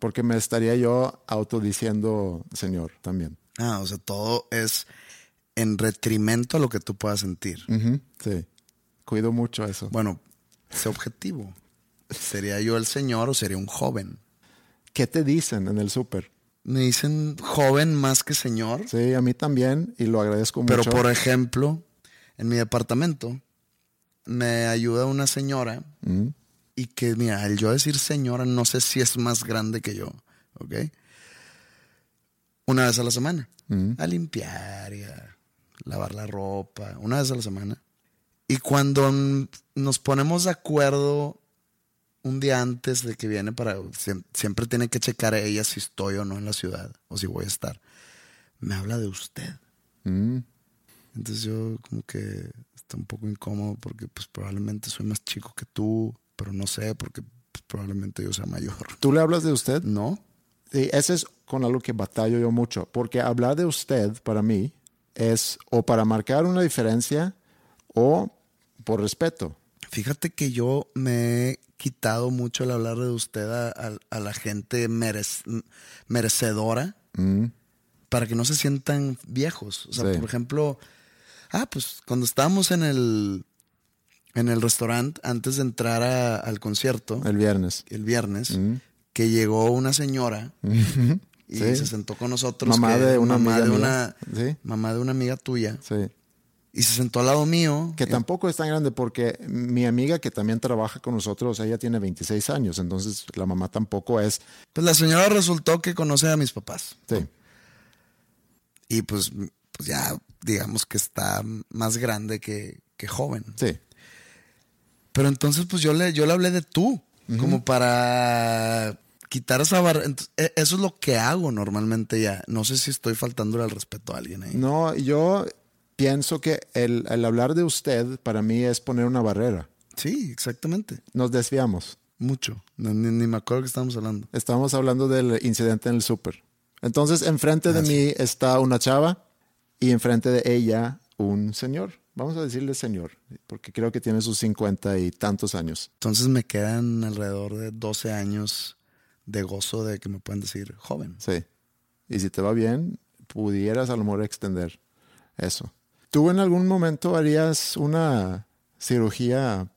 S1: Porque me estaría yo autodiciendo señor también.
S2: Ah, o sea, todo es en retrimento a lo que tú puedas sentir.
S1: Sí. Cuido mucho eso.
S2: Bueno, sé objetivo. ¿Sería yo el señor o sería un joven?
S1: ¿Qué te dicen en el súper?
S2: Me dicen joven más que señor,
S1: Sí, a mí también y lo agradezco
S2: pero
S1: mucho.
S2: por ejemplo, en mi departamento me ayuda una señora
S1: Mm,
S2: y que, mira, el yo decir señora no sé si es más grande que yo, ¿ok? Una vez a la semana.
S1: mm.
S2: A limpiar y a lavar la ropa, una vez a la semana. Y cuando nos ponemos de acuerdo un día antes de que viene para... siem- Siempre tiene que checar a ella si estoy o no en la ciudad o si voy a estar. Me habla de usted.
S1: Mm.
S2: Entonces yo como que está un poco incómodo porque pues probablemente soy más chico que tú, pero no sé porque pues, probablemente yo sea mayor.
S1: ¿Tú le hablas de usted?
S2: ¿No?
S1: Sí, ese es con algo que batallo yo mucho, porque hablar de usted para mí es o para marcar una diferencia o por respeto.
S2: Fíjate que yo me he quitado mucho el hablar de usted a, a- a la gente merec- merecedora
S1: Mm,
S2: para que no se sientan viejos. O sea,
S1: Sí.
S2: por ejemplo, ah, pues cuando estábamos en el, en el restaurante antes de entrar a- al concierto,
S1: el viernes.
S2: el viernes,
S1: Mm.
S2: que llegó una señora y
S1: Sí.
S2: se sentó con nosotros.
S1: Mamá
S2: que-
S1: de una
S2: mamá
S1: amiga
S2: de una
S1: Sí.
S2: mamá de una amiga tuya.
S1: Sí.
S2: Y se sentó al lado mío.
S1: Que tampoco es tan grande porque mi amiga que también trabaja con nosotros, ella tiene 26 años, entonces la mamá tampoco es...
S2: Pues la señora resultó que conoce a mis papás.
S1: Sí.
S2: Y pues, pues ya digamos que está más grande que, que joven.
S1: Sí.
S2: Pero entonces pues yo le, yo le hablé de tú, como para quitar esa barra. Ent- e- Eso es lo que hago normalmente ya. No sé si estoy faltándole al respeto a alguien ahí.
S1: No, yo pienso que el, el hablar de usted para mí es poner una barrera.
S2: Sí, exactamente.
S1: Nos desviamos.
S2: Mucho. No, ni, ni me acuerdo que estábamos hablando.
S1: Estamos hablando del incidente en el súper. Entonces, enfrente de mí está una chava y enfrente de ella un señor. Vamos a decirle señor, porque creo que tiene sus cincuenta y tantos años.
S2: Entonces me quedan alrededor de 12 años de gozo de que me pueden decir joven.
S1: Sí. Y si te va bien, pudieras a lo mejor extender eso. ¿Tú en algún momento harías una cirugía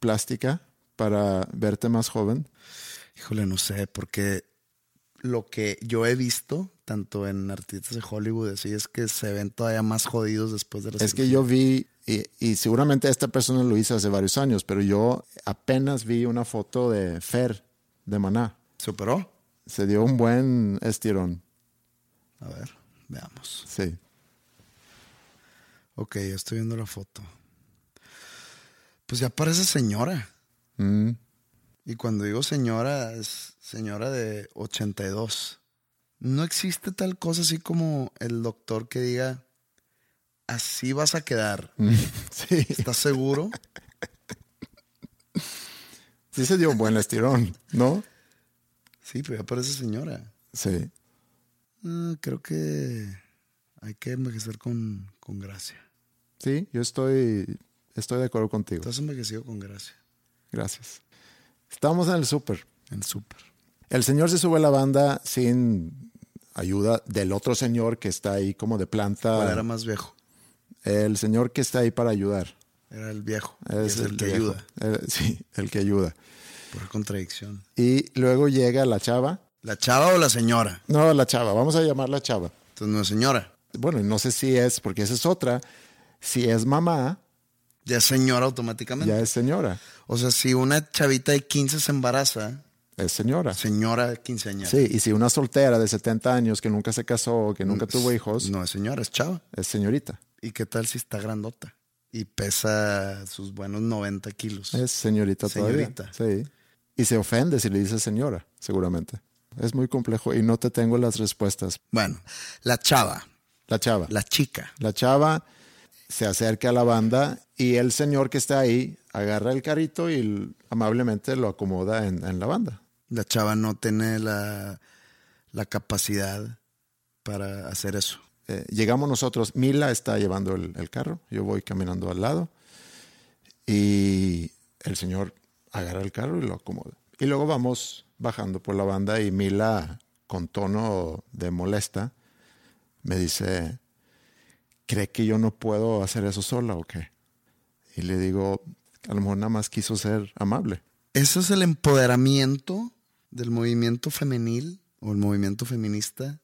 S1: plástica para verte más joven?
S2: Híjole, no sé, porque lo que yo he visto, tanto en artistas de Hollywood, así es que se ven todavía más jodidos después de la
S1: Es que yo vi, y, y seguramente esta persona lo hizo hace varios años, pero yo apenas vi una foto de Fer, de Maná.
S2: ¿Se operó?
S1: Se dio un buen estirón.
S2: A ver, veamos.
S1: Sí.
S2: Ok, ya estoy viendo la foto. Pues ya parece señora.
S1: Mm,
S2: Y cuando digo señora, es señora de 82. No existe tal cosa así como el doctor que diga, así vas a quedar.
S1: sí.
S2: ¿Estás seguro?
S1: Sí se dio un buen estirón, ¿no?
S2: Sí, pero ya parece señora.
S1: Sí.
S2: Ah, creo que hay que envejecer con, con gracia.
S1: Sí, yo estoy, estoy de acuerdo contigo.
S2: Estás envejecido con gracia.
S1: Gracias. Estamos en el súper.
S2: En súper.
S1: El señor se sube a la banda sin ayuda del otro señor que está ahí como de planta.
S2: ¿Cuál era más viejo?
S1: El señor que está ahí para ayudar.
S2: Era el viejo. Es, el, que
S1: viejo.
S2: ayuda.
S1: Eh, sí, el que ayuda.
S2: Por contradicción.
S1: Y luego llega la chava.
S2: ¿La chava o la señora?
S1: No, la chava, vamos a llamarla chava.
S2: Entonces no es señora.
S1: Bueno, no sé si es, porque esa es otra. Si es mamá,
S2: Ya es señora automáticamente.
S1: ya es señora.
S2: O sea, si una chavita de 15 se embaraza,
S1: Es señora.
S2: señora quinceañera.
S1: Sí, y si una soltera de 70 años que nunca se casó, que nunca tuvo hijos,
S2: No es señora, es chava.
S1: es señorita.
S2: ¿Y qué tal si está grandota? Y pesa sus buenos 90 kilos.
S1: Es señorita,
S2: Señorita.
S1: todavía. Sí. Y se ofende si le dice señora, seguramente. Es muy complejo y no te tengo las respuestas.
S2: Bueno, la chava,
S1: La chava.
S2: la chica.
S1: La chava se acerca a la banda y el señor que está ahí agarra el carrito y amablemente lo acomoda en, en la banda.
S2: La chava no tiene la, la capacidad para hacer eso.
S1: Eh, llegamos nosotros, Mila está llevando el, el carro, yo voy caminando al lado y el señor agarra el carro y lo acomoda. Y luego vamos bajando por la banda y Mila, con tono de molesta, me dice, ¿cree que yo no puedo hacer eso sola o qué? Y le digo, a lo mejor nada más quiso ser amable.
S2: ¿Eso es el empoderamiento del movimiento femenil o el movimiento feminista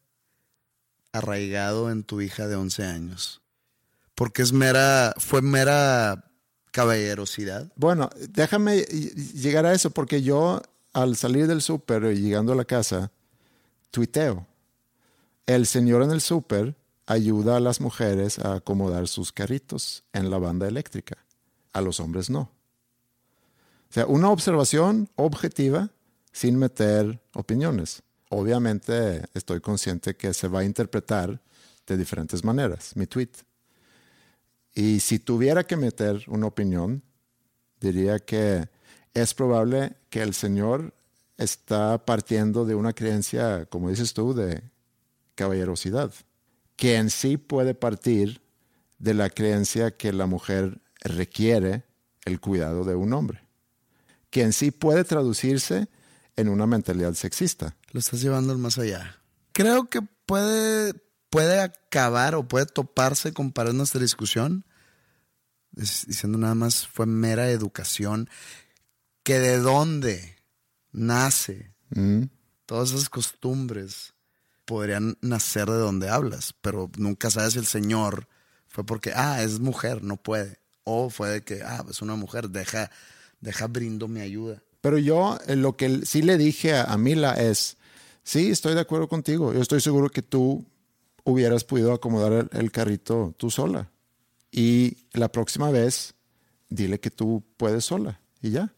S2: arraigado en tu hija de 11 años? Porque es mera, fue mera caballerosidad.
S1: Bueno, déjame llegar a eso porque yo al salir del súper y llegando a la casa, tuiteo. El señor en el súper ayuda a las mujeres a acomodar sus carritos en la banda eléctrica. A los hombres no. O sea, una observación objetiva sin meter opiniones. Obviamente estoy consciente que se va a interpretar de diferentes maneras, mi tweet. Y si tuviera que meter una opinión, diría que es probable que el Señor está partiendo de una creencia, como dices tú, de caballerosidad, que en sí puede partir de la creencia que la mujer requiere el cuidado de un hombre, que en sí puede traducirse en una mentalidad sexista.
S2: Lo estás llevando más allá. Creo que puede, puede acabar o puede toparse con parar nuestra discusión diciendo nada más fue mera educación. Que de dónde nace
S1: Mm,
S2: todas esas costumbres podrían nacer de donde hablas, pero nunca sabes si el Señor fue porque, ah, es mujer, no puede. O fue de que, ah, es una mujer, deja, deja brindo mi ayuda.
S1: Pero yo eh, lo que sí le dije a, Mila es, sí, estoy de acuerdo contigo. Yo estoy seguro que tú hubieras podido acomodar el carrito tú sola. Y la próxima vez, dile que tú puedes sola y ya.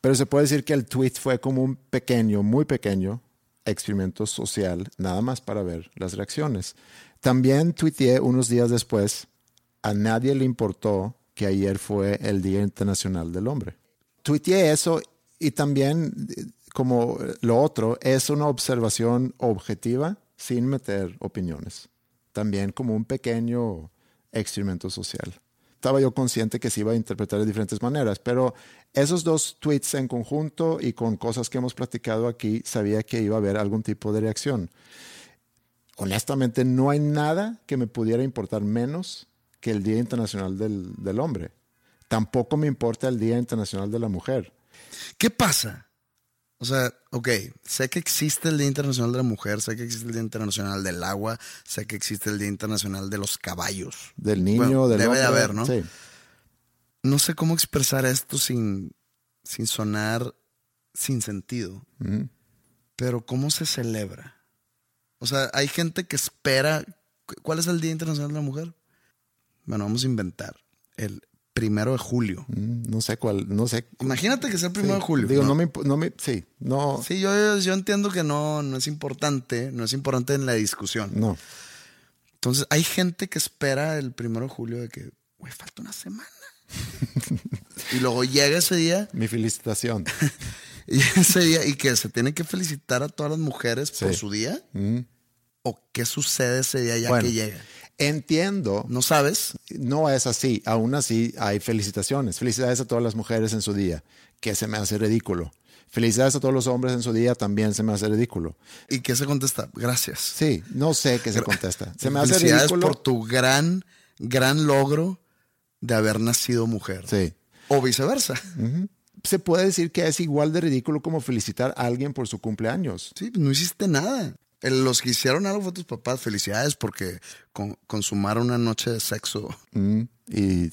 S1: Pero se puede decir que el tweet fue como un pequeño, muy pequeño experimento social, nada más para ver las reacciones. También tuiteé unos días después, a nadie le importó que ayer fue el Día Internacional del Hombre. Tuiteé eso y también, como lo otro, es una observación objetiva sin meter opiniones. También como un pequeño experimento social. Estaba yo consciente que se iba a interpretar de diferentes maneras, pero esos dos tweets en conjunto y con cosas que hemos platicado aquí, sabía que iba a haber algún tipo de reacción. Honestamente, no hay nada que me pudiera importar menos que el Día Internacional del, del Hombre. Tampoco me importa el Día Internacional de la Mujer.
S2: ¿Qué pasa? O sea, ok, sé que existe el Día Internacional de la Mujer, sé que existe el Día Internacional del Agua, sé que existe el Día Internacional de los Caballos.
S1: Del niño,
S2: Bueno,
S1: del
S2: debe de haber, ¿no?
S1: Sí.
S2: No sé cómo expresar esto sin, sin sonar sin sentido, pero ¿cómo se celebra? O sea, hay gente que espera. ¿cu- ¿Cuál es el Día Internacional de la Mujer? Bueno, vamos a inventar. El primero de julio.
S1: Mm, No sé cuál, no sé.
S2: Imagínate que sea el primero
S1: Sí.
S2: de julio.
S1: Digo,
S2: ¿no?
S1: no, me, no me, sí, no,
S2: Sí, yo, yo entiendo que no, no es importante, no es importante en la discusión.
S1: no.
S2: Entonces, hay gente que espera el primero de julio de que, güey, falta una semana. y luego llega ese día,
S1: Mi felicitación.
S2: y ese día, y que se tiene que felicitar a todas las mujeres por su día.
S1: Mm.
S2: ¿O qué sucede ese día ya
S1: Bueno.
S2: que llega?
S1: Entiendo,
S2: ¿No sabes?
S1: no es así. Aún así hay felicitaciones. Felicidades a todas las mujeres en su día, que se me hace ridículo. Felicidades a todos los hombres en su día, también se me hace ridículo.
S2: ¿Y qué se contesta? Gracias.
S1: Sí, no sé qué se contesta. Se me hace
S2: Felicidades
S1: ridículo.
S2: por tu gran, gran logro de haber nacido mujer.
S1: Sí.
S2: O viceversa.
S1: Se puede decir que es igual de ridículo como felicitar a alguien por su cumpleaños.
S2: Sí, no hiciste nada. El- Los que hicieron algo fue tus papás. Felicidades porque con- consumaron una noche de sexo.
S1: Mm, Y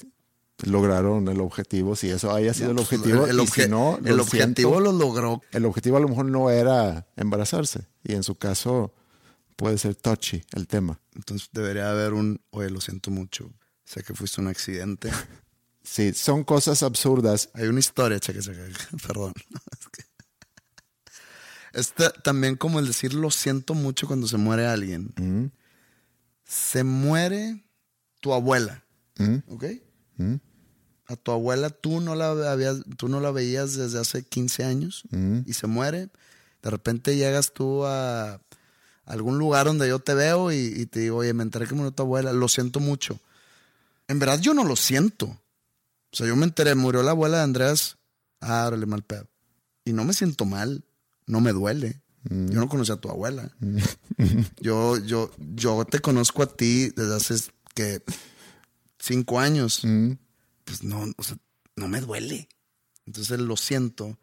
S1: lograron el objetivo, si eso haya sido el
S2: Pues,
S1: objetivo.
S2: el,
S1: y
S2: obje-
S1: si no,
S2: el
S1: lo
S2: objetivo
S1: siento.
S2: lo logró.
S1: el objetivo a lo mejor no era embarazarse. Y en su caso puede ser touchy el tema.
S2: Entonces debería haber un, oye, lo siento mucho. Sé que fuiste un accidente.
S1: Sí, son cosas absurdas.
S2: Hay una historia, cheque, cheque. Perdón. Es que- Esta, también como el decir lo siento mucho cuando se muere alguien.
S1: Mm,
S2: Se muere tu abuela,
S1: mm,
S2: ¿ok?
S1: mm,
S2: A tu abuela tú no la habías, tú no la veías desde hace 15 años
S1: mm.
S2: y se muere. De repente llegas tú a algún lugar donde yo te veo y, y te digo, oye, me enteré que murió tu abuela, lo siento mucho. En verdad yo no lo siento. O sea, yo me enteré, murió la abuela de Andrés, ah, órale, mal pedo. Y no me siento mal, no me duele. Yo no conocí a tu abuela. Yo, yo, yo te conozco a ti desde hace que cinco años. Pues no, o sea, no me duele. Entonces lo siento.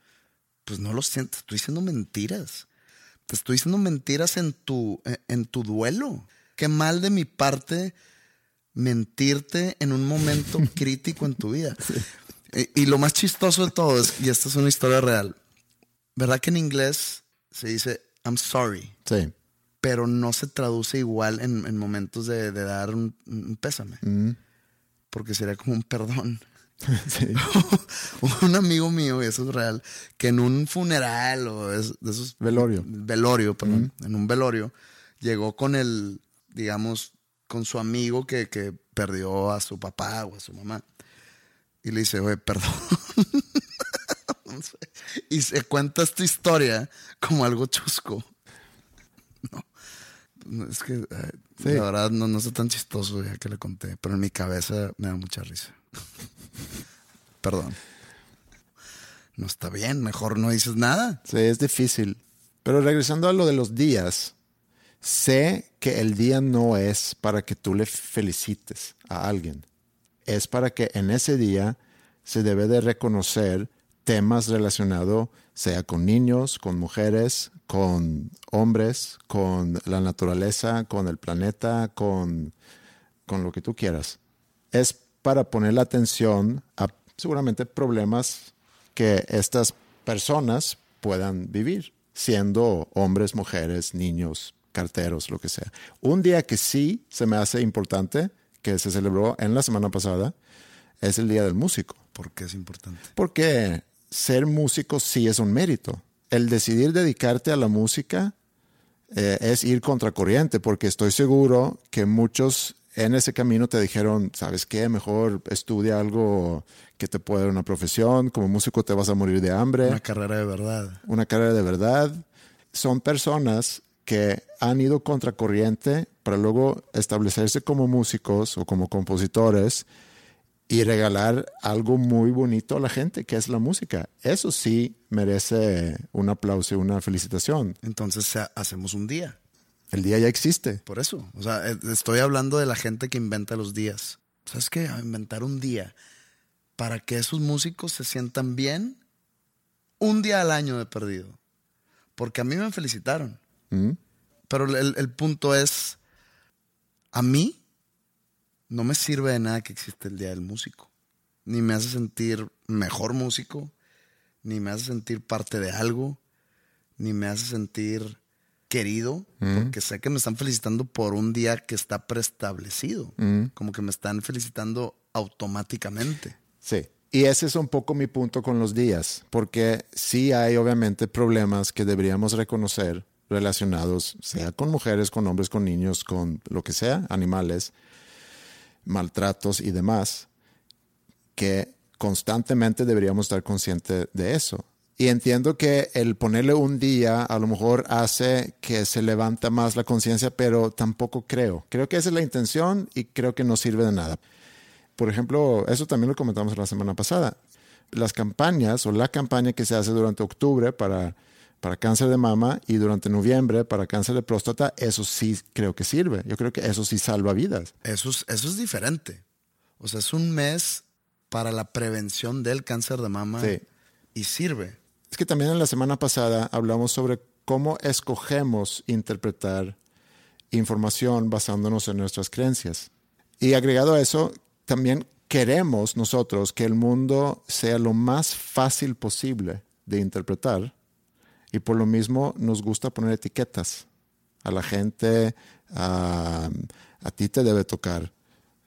S2: Pues no lo siento. Estoy diciendo mentiras. Te estoy diciendo mentiras en tu, en- en tu duelo. Qué mal de mi parte mentirte en un momento crítico en tu vida. Y, y lo más chistoso de todo es, y esta es una historia real, ¿verdad que en inglés se dice I'm sorry?
S1: Sí.
S2: pero no se traduce igual en, en momentos de, de dar un, un pésame.
S1: Mm,
S2: Porque sería como un perdón.
S1: sí.
S2: un amigo mío, y eso es real, que en un funeral o es- de esos...
S1: Velorio.
S2: Velorio, perdón. En un velorio, llegó con el, digamos, con su amigo que, que perdió a su papá o a su mamá. Y le dice, oye, perdón. Y se cuenta esta historia como algo chusco. No. No, Es que,
S1: Sí.
S2: la verdad, no, no está tan chistoso ya que le conté, pero en mi cabeza me da mucha risa. Perdón. No está bien, mejor no dices nada.
S1: Sí, es difícil. Pero regresando a lo de los días, sé que el día no es para que tú le felicites a alguien. Es para que en ese día se debe de reconocer temas relacionados, sea con niños, con mujeres, con hombres, con la naturaleza, con el planeta, con, con lo que tú quieras. es para poner la atención a seguramente problemas que estas personas puedan vivir, siendo hombres, mujeres, niños, carteros, lo que sea. Un día que sí se me hace importante, que se celebró en la semana pasada, es el Día del Músico.
S2: ¿Por qué es importante?
S1: Porque ser músico sí es un mérito. El decidir dedicarte a la música eh, es ir contracorriente, porque estoy seguro que muchos en ese camino te dijeron, ¿sabes qué? Mejor estudia algo que te pueda dar una profesión, como músico te vas a morir de hambre.
S2: Una carrera de verdad.
S1: Una carrera de verdad. Son personas que han ido contracorriente para luego establecerse como músicos o como compositores y regalar algo muy bonito a la gente, que es la música. Eso sí merece un aplauso y una felicitación.
S2: Entonces hacemos un día.
S1: El día ya existe.
S2: Por eso. O sea, eh, estoy hablando de la gente que inventa los días. ¿Sabes qué? Inventar un día para que esos músicos se sientan bien un día al año de perdido. Porque a mí me felicitaron.
S1: ¿Mm?
S2: Pero el, el punto es, a mí no me sirve de nada que existe el Día del Músico. Ni me hace sentir mejor músico, ni me hace sentir parte de algo, ni me hace sentir querido, porque sé que me están felicitando por un día que está preestablecido, como que me están felicitando automáticamente.
S1: Sí. Y ese es un poco mi punto con los días, porque sí hay obviamente problemas que deberíamos reconocer relacionados, sea con mujeres, con hombres, con niños, con lo que sea, animales, maltratos y demás, que constantemente deberíamos estar conscientes de eso. Y entiendo que el ponerle un día a lo mejor hace que se levanta más la conciencia, pero tampoco creo. Creo que esa es la intención y creo que no sirve de nada. Por ejemplo, eso también lo comentamos la semana pasada. Las campañas o la campaña que se hace durante octubre para, para cáncer de mama y durante noviembre para cáncer de próstata, eso sí creo que sirve. Yo creo que eso sí salva vidas.
S2: Eso es, eso es diferente. O sea, es un mes para la prevención del cáncer de mama y sirve.
S1: Es que también en la semana pasada hablamos sobre cómo escogemos interpretar información basándonos en nuestras creencias. Y agregado a eso, también queremos nosotros que el mundo sea lo más fácil posible de interpretar y por lo mismo nos gusta poner etiquetas a la gente, a, ti te debe tocar.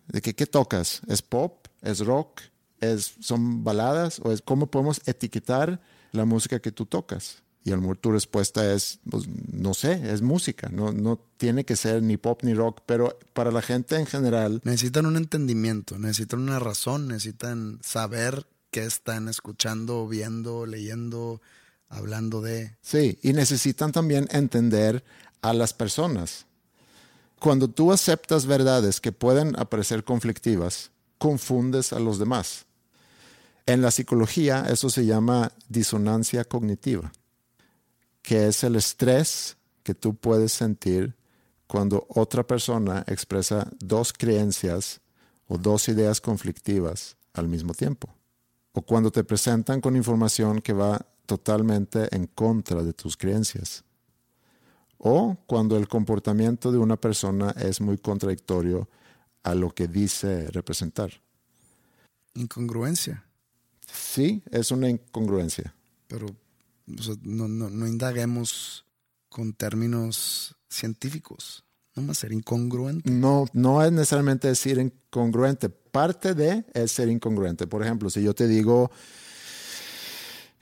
S1: ¿De que, qué tocas? ¿Es pop? ¿Es rock? ¿Es, ¿Son baladas? ¿O es cómo podemos etiquetar la música que tú tocas? Y a lo mejor tu respuesta es, pues, no sé, es música, no, no tiene que ser ni pop ni rock, pero para la gente en general...
S2: Necesitan un entendimiento, necesitan una razón, necesitan saber qué están escuchando, viendo, leyendo, hablando de...
S1: Sí, y necesitan también entender a las personas. Cuando tú aceptas verdades que pueden aparecer conflictivas, confundes a los demás. En la psicología eso se llama disonancia cognitiva que es el estrés que tú puedes sentir cuando otra persona expresa dos creencias o dos ideas conflictivas al mismo tiempo. O cuando te presentan con información que va totalmente en contra de tus creencias. O cuando el comportamiento de una persona es muy contradictorio a lo que dice representar.
S2: Incongruencia.
S1: Sí, es una incongruencia.
S2: Pero no, no, no, indaguemos con términos científicos. No a ser incongruente.
S1: No, no es necesariamente decir incongruente. Parte de es ser incongruente. Por ejemplo, si yo te digo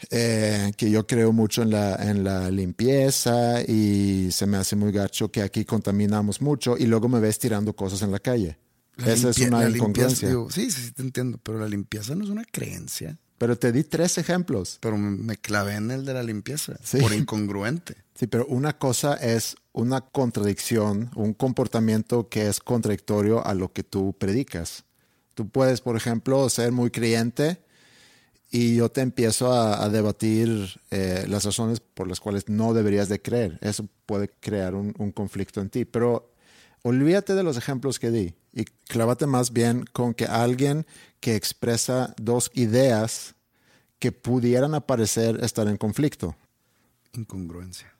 S1: eh, que yo creo mucho en la, en la limpieza y se me hace muy gacho que aquí contaminamos mucho y luego me ves tirando cosas en la calle. Esa es una incongruencia.
S2: sí, sí, sí, te entiendo, pero la limpieza no es una creencia.
S1: Pero te di tres ejemplos.
S2: Pero me clavé en el de la limpieza, por incongruente.
S1: Sí, pero una cosa es una contradicción, un comportamiento que es contradictorio a lo que tú predicas. Tú puedes, por ejemplo, ser muy creyente y yo te empiezo a, debatir eh, las razones por las cuales no deberías de creer. Eso puede crear un, un conflicto en ti. Pero olvídate de los ejemplos que di y clávate más bien con que alguien que expresa dos ideas que pudieran aparecer estar en conflicto.
S2: Incongruencia.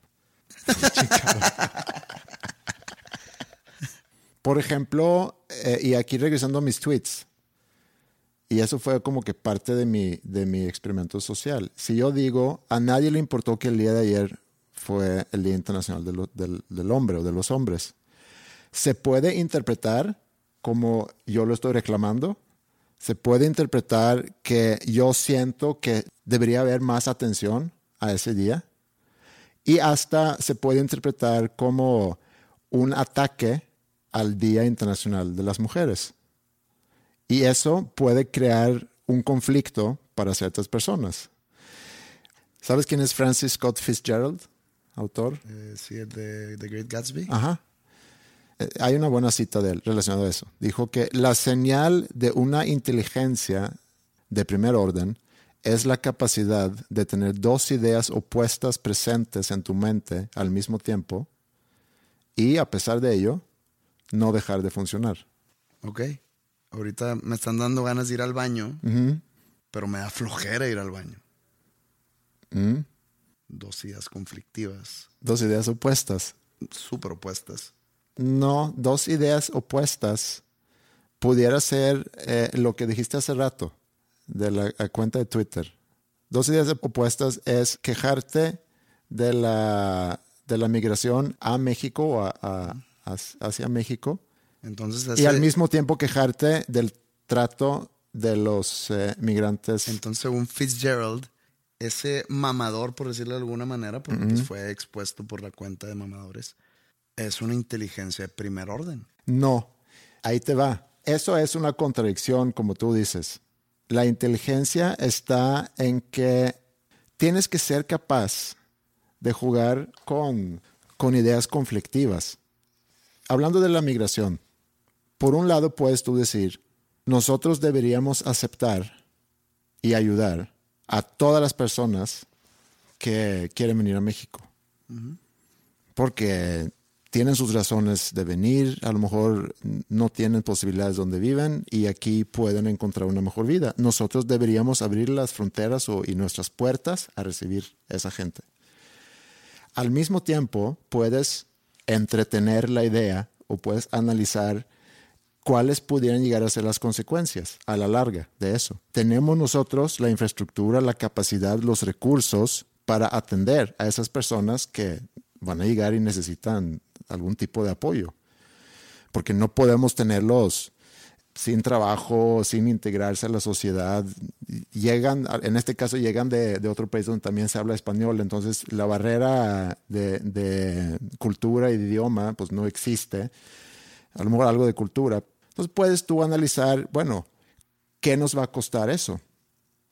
S1: Por ejemplo, eh, y aquí regresando a mis tweets, Y eso fue como que parte de mi, de mi experimento social. Si yo digo, a nadie le importó que el día de ayer fue el Día Internacional de lo- del, del Hombre o de los hombres, se puede interpretar como yo lo estoy reclamando. Se puede interpretar que yo siento que debería haber más atención a ese día. Y hasta se puede interpretar como un ataque al Día Internacional de las Mujeres. Y eso puede crear un conflicto para ciertas personas. ¿Sabes quién es Francis Scott Fitzgerald, autor?
S2: Eh, sí, el de The Great Gatsby.
S1: Ajá. Eh, Hay una buena cita de él relacionada a eso. Dijo que la señal de una inteligencia de primer orden es la capacidad de tener dos ideas opuestas presentes en tu mente al mismo tiempo y, a pesar de ello, no dejar de funcionar.
S2: Ok. Ahorita me están dando ganas de ir al baño, pero me da flojera ir al baño.
S1: ¿Mm?
S2: Dos ideas conflictivas,
S1: Dos ideas opuestas.
S2: súper opuestas.
S1: No, dos ideas opuestas pudiera ser eh, lo que dijiste hace rato de la eh, cuenta de Twitter. Dos ideas opuestas es quejarte de la, de la migración a México o a- hacia México
S2: Entonces,
S1: y al mismo tiempo quejarte del trato de los eh, migrantes.
S2: entonces según Fitzgerald, ese mamador, por decirlo de alguna manera, porque pues, fue expuesto por la cuenta de mamadores, es una inteligencia de primer orden.
S1: No, ahí te va. Eso es una contradicción, como tú dices. La inteligencia está en que tienes que ser capaz de jugar con, con ideas conflictivas. Hablando de la migración, por un lado puedes tú decir, nosotros deberíamos aceptar y ayudar a todas las personas que quieren venir a México porque tienen sus razones de venir, a lo mejor no tienen posibilidades donde viven y aquí pueden encontrar una mejor vida. Nosotros deberíamos abrir las fronteras o- y nuestras puertas a recibir esa gente. Al mismo tiempo, puedes entretener la idea o puedes analizar cuáles pudieran llegar a ser las consecuencias a la larga de eso. Tenemos nosotros la infraestructura, la capacidad, los recursos para atender a esas personas que van a llegar y necesitan algún tipo de apoyo. Porque no podemos tenerlos sin trabajo, sin integrarse a la sociedad. Llegan, en este caso, llegan de, otro país donde también se habla español, entonces la barrera de, de cultura y de idioma pues no existe a lo mejor algo de cultura. Entonces puedes tú analizar, bueno, ¿qué nos va a costar eso?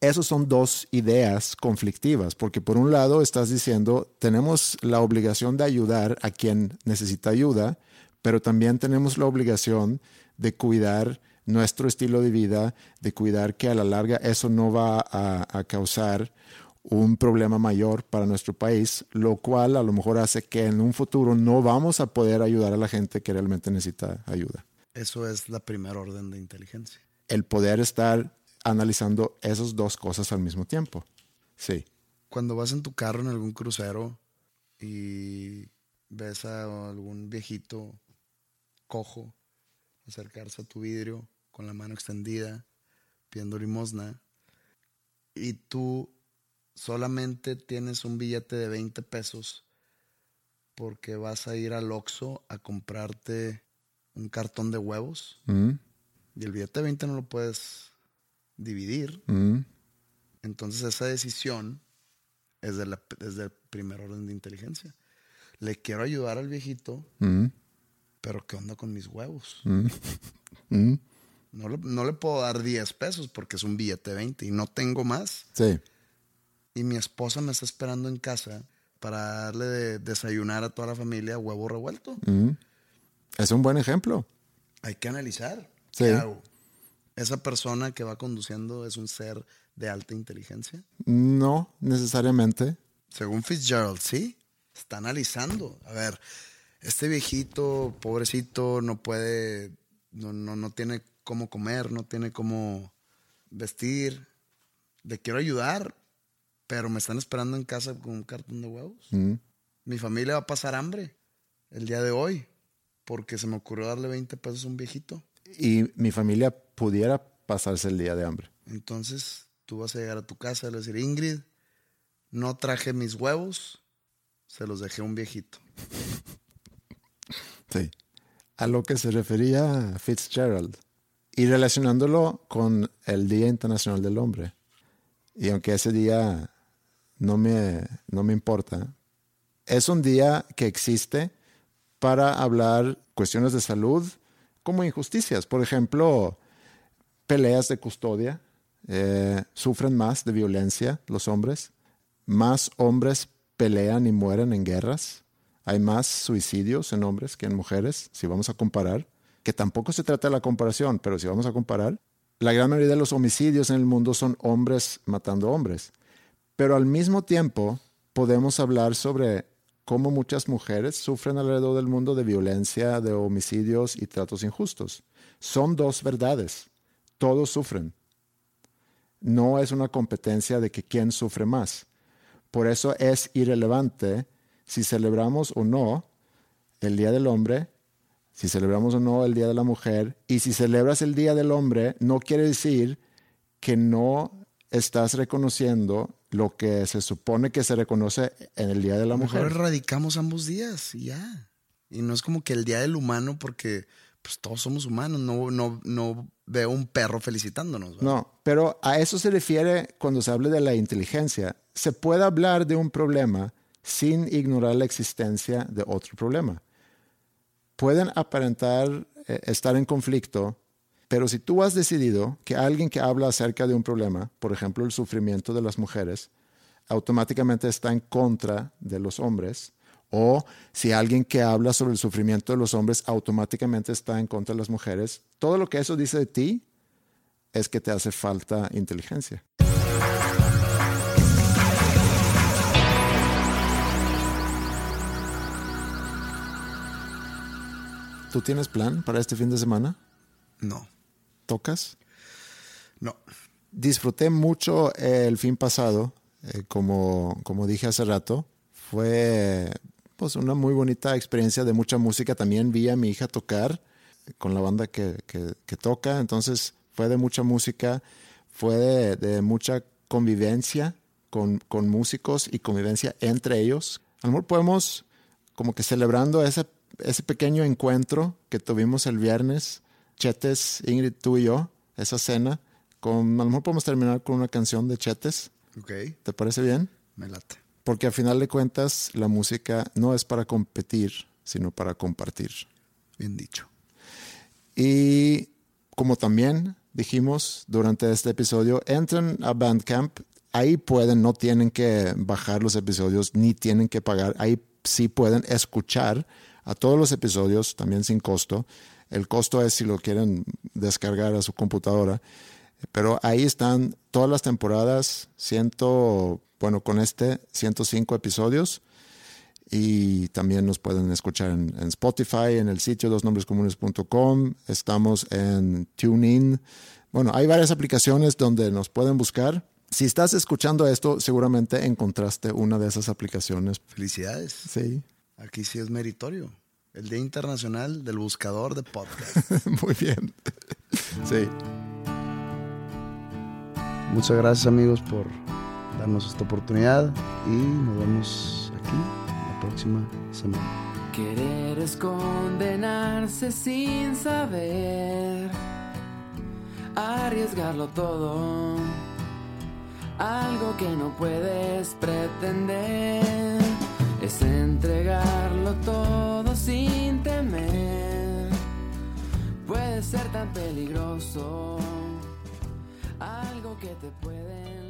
S1: Esas son dos ideas conflictivas, porque por un lado estás diciendo, tenemos la obligación de ayudar a quien necesita ayuda, pero también tenemos la obligación de cuidar nuestro estilo de vida, de cuidar que a la larga eso no va a, a causar un problema mayor para nuestro país, lo cual a lo mejor hace que en un futuro no vamos a poder ayudar a la gente que realmente necesita ayuda.
S2: Eso es la primer orden de inteligencia.
S1: El poder estar analizando esas dos cosas al mismo tiempo. Sí.
S2: Cuando vas en tu carro en algún crucero y ves a algún viejito cojo acercarse a tu vidrio con la mano extendida, pidiendo limosna, y tú solamente tienes un billete de 20 pesos porque vas a ir al Oxxo a comprarte un cartón de huevos
S1: Mm,
S2: y el billete de 20 no lo puedes dividir.
S1: mm,
S2: Entonces esa decisión es de la, es del primer orden de inteligencia. Le quiero ayudar al viejito,
S1: mm,
S2: pero ¿qué onda con mis huevos? No le, no le puedo dar 10 pesos porque es un billete de 20 y no tengo más.
S1: Sí.
S2: Y mi esposa me está esperando en casa para darle de desayunar a toda la familia huevo revuelto.
S1: Es un buen ejemplo.
S2: Hay que analizar.
S1: Sí.
S2: ¿Qué hago? Esa persona que va conduciendo es un ser de alta inteligencia.
S1: No necesariamente.
S2: Según Fitzgerald, sí. Está analizando. A ver, este viejito, pobrecito, no puede, no, no, no tiene cómo comer, no tiene cómo vestir. Le quiero ayudar, pero me están esperando en casa con un cartón de huevos.
S1: Mm,
S2: Mi familia va a pasar hambre el día de hoy porque se me ocurrió darle 20 pesos a un viejito.
S1: Y mi familia pudiera pasarse el día de hambre.
S2: Entonces, tú vas a llegar a tu casa y le vas a decir, Ingrid, no traje mis huevos, se los dejé a un viejito.
S1: Sí. A lo que se refería Fitzgerald. Y relacionándolo con el Día Internacional del Hombre. Y aunque ese día no me, no me importa, es un día que existe para hablar cuestiones de salud como injusticias. Por ejemplo, peleas de custodia. eh, sufren más de violencia los hombres. Más hombres pelean y mueren en guerras. Hay más suicidios en hombres que en mujeres, si vamos a comparar. Que tampoco se trata de la comparación, pero si vamos a comparar, la gran mayoría de los homicidios en el mundo son hombres matando hombres. Pero al mismo tiempo podemos hablar sobre cómo muchas mujeres sufren alrededor del mundo de violencia, de homicidios y tratos injustos. Son dos verdades. Todos sufren. No es una competencia de que quién sufre más. Por eso es irrelevante si celebramos o no el Día del Hombre, si celebramos o no el Día de la Mujer, y si celebras el Día del Hombre, no quiere decir que no estás reconociendo lo que se supone que se reconoce en el Día de la
S2: Mejor
S1: Mujer.
S2: erradicamos ambos días y ya. Y no es como que el día del humano, porque pues todos somos humanos. No, no, no veo un perro felicitándonos. ¿verdad?
S1: No, pero a eso se refiere cuando se habla de la inteligencia. Se puede hablar de un problema sin ignorar la existencia de otro problema. Pueden aparentar eh, estar en conflicto, pero si tú has decidido que alguien que habla acerca de un problema, por ejemplo el sufrimiento de las mujeres, automáticamente está en contra de los hombres, o si alguien que habla sobre el sufrimiento de los hombres automáticamente está en contra de las mujeres, todo lo que eso dice de ti es que te hace falta inteligencia. ¿Tú tienes plan para este fin de semana?
S2: No,
S1: ¿Tocas?
S2: no.
S1: Disfruté mucho el fin pasado, eh, como, como dije hace rato. Fue pues, una muy bonita experiencia de mucha música. También vi a mi hija tocar con la banda que, que- que toca. Entonces fue de mucha música, fue de, de mucha convivencia con, con músicos y convivencia entre ellos. A lo mejor podemos, como que celebrando ese, ese pequeño encuentro que tuvimos el viernes, Chetes, Ingrid, tú y yo, esa cena, con, a lo mejor podemos terminar con una canción de Chetes.
S2: Ok,
S1: ¿Te parece bien?
S2: me late.
S1: Porque al final de cuentas la música no es para competir, sino para compartir.
S2: Bien dicho.
S1: Y como también dijimos durante este episodio, entren a Bandcamp. Ahí pueden, no tienen que bajar los episodios ni tienen que pagar. Ahí sí pueden escuchar a todos los episodios también sin costo. El costo es si lo quieren descargar a su computadora. Pero ahí están todas las temporadas, ciento, bueno, con este 105 episodios. Y también nos pueden escuchar en, en Spotify, en el sitio dosnombrescomunes.com. Estamos en TuneIn. Bueno, hay varias aplicaciones donde nos pueden buscar. Si estás escuchando esto, seguramente encontraste una de esas aplicaciones.
S2: Felicidades.
S1: Sí,
S2: Aquí sí es meritorio. El Día Internacional del Buscador de Podcast.
S1: muy bien. Sí.
S2: Muchas gracias amigos por darnos esta oportunidad y nos vemos aquí la próxima semana.
S5: Querer es condenarse sin saber, arriesgarlo todo, algo que no puedes pretender, es entregarlo todo sin temer, puede ser tan peligroso, algo que te puede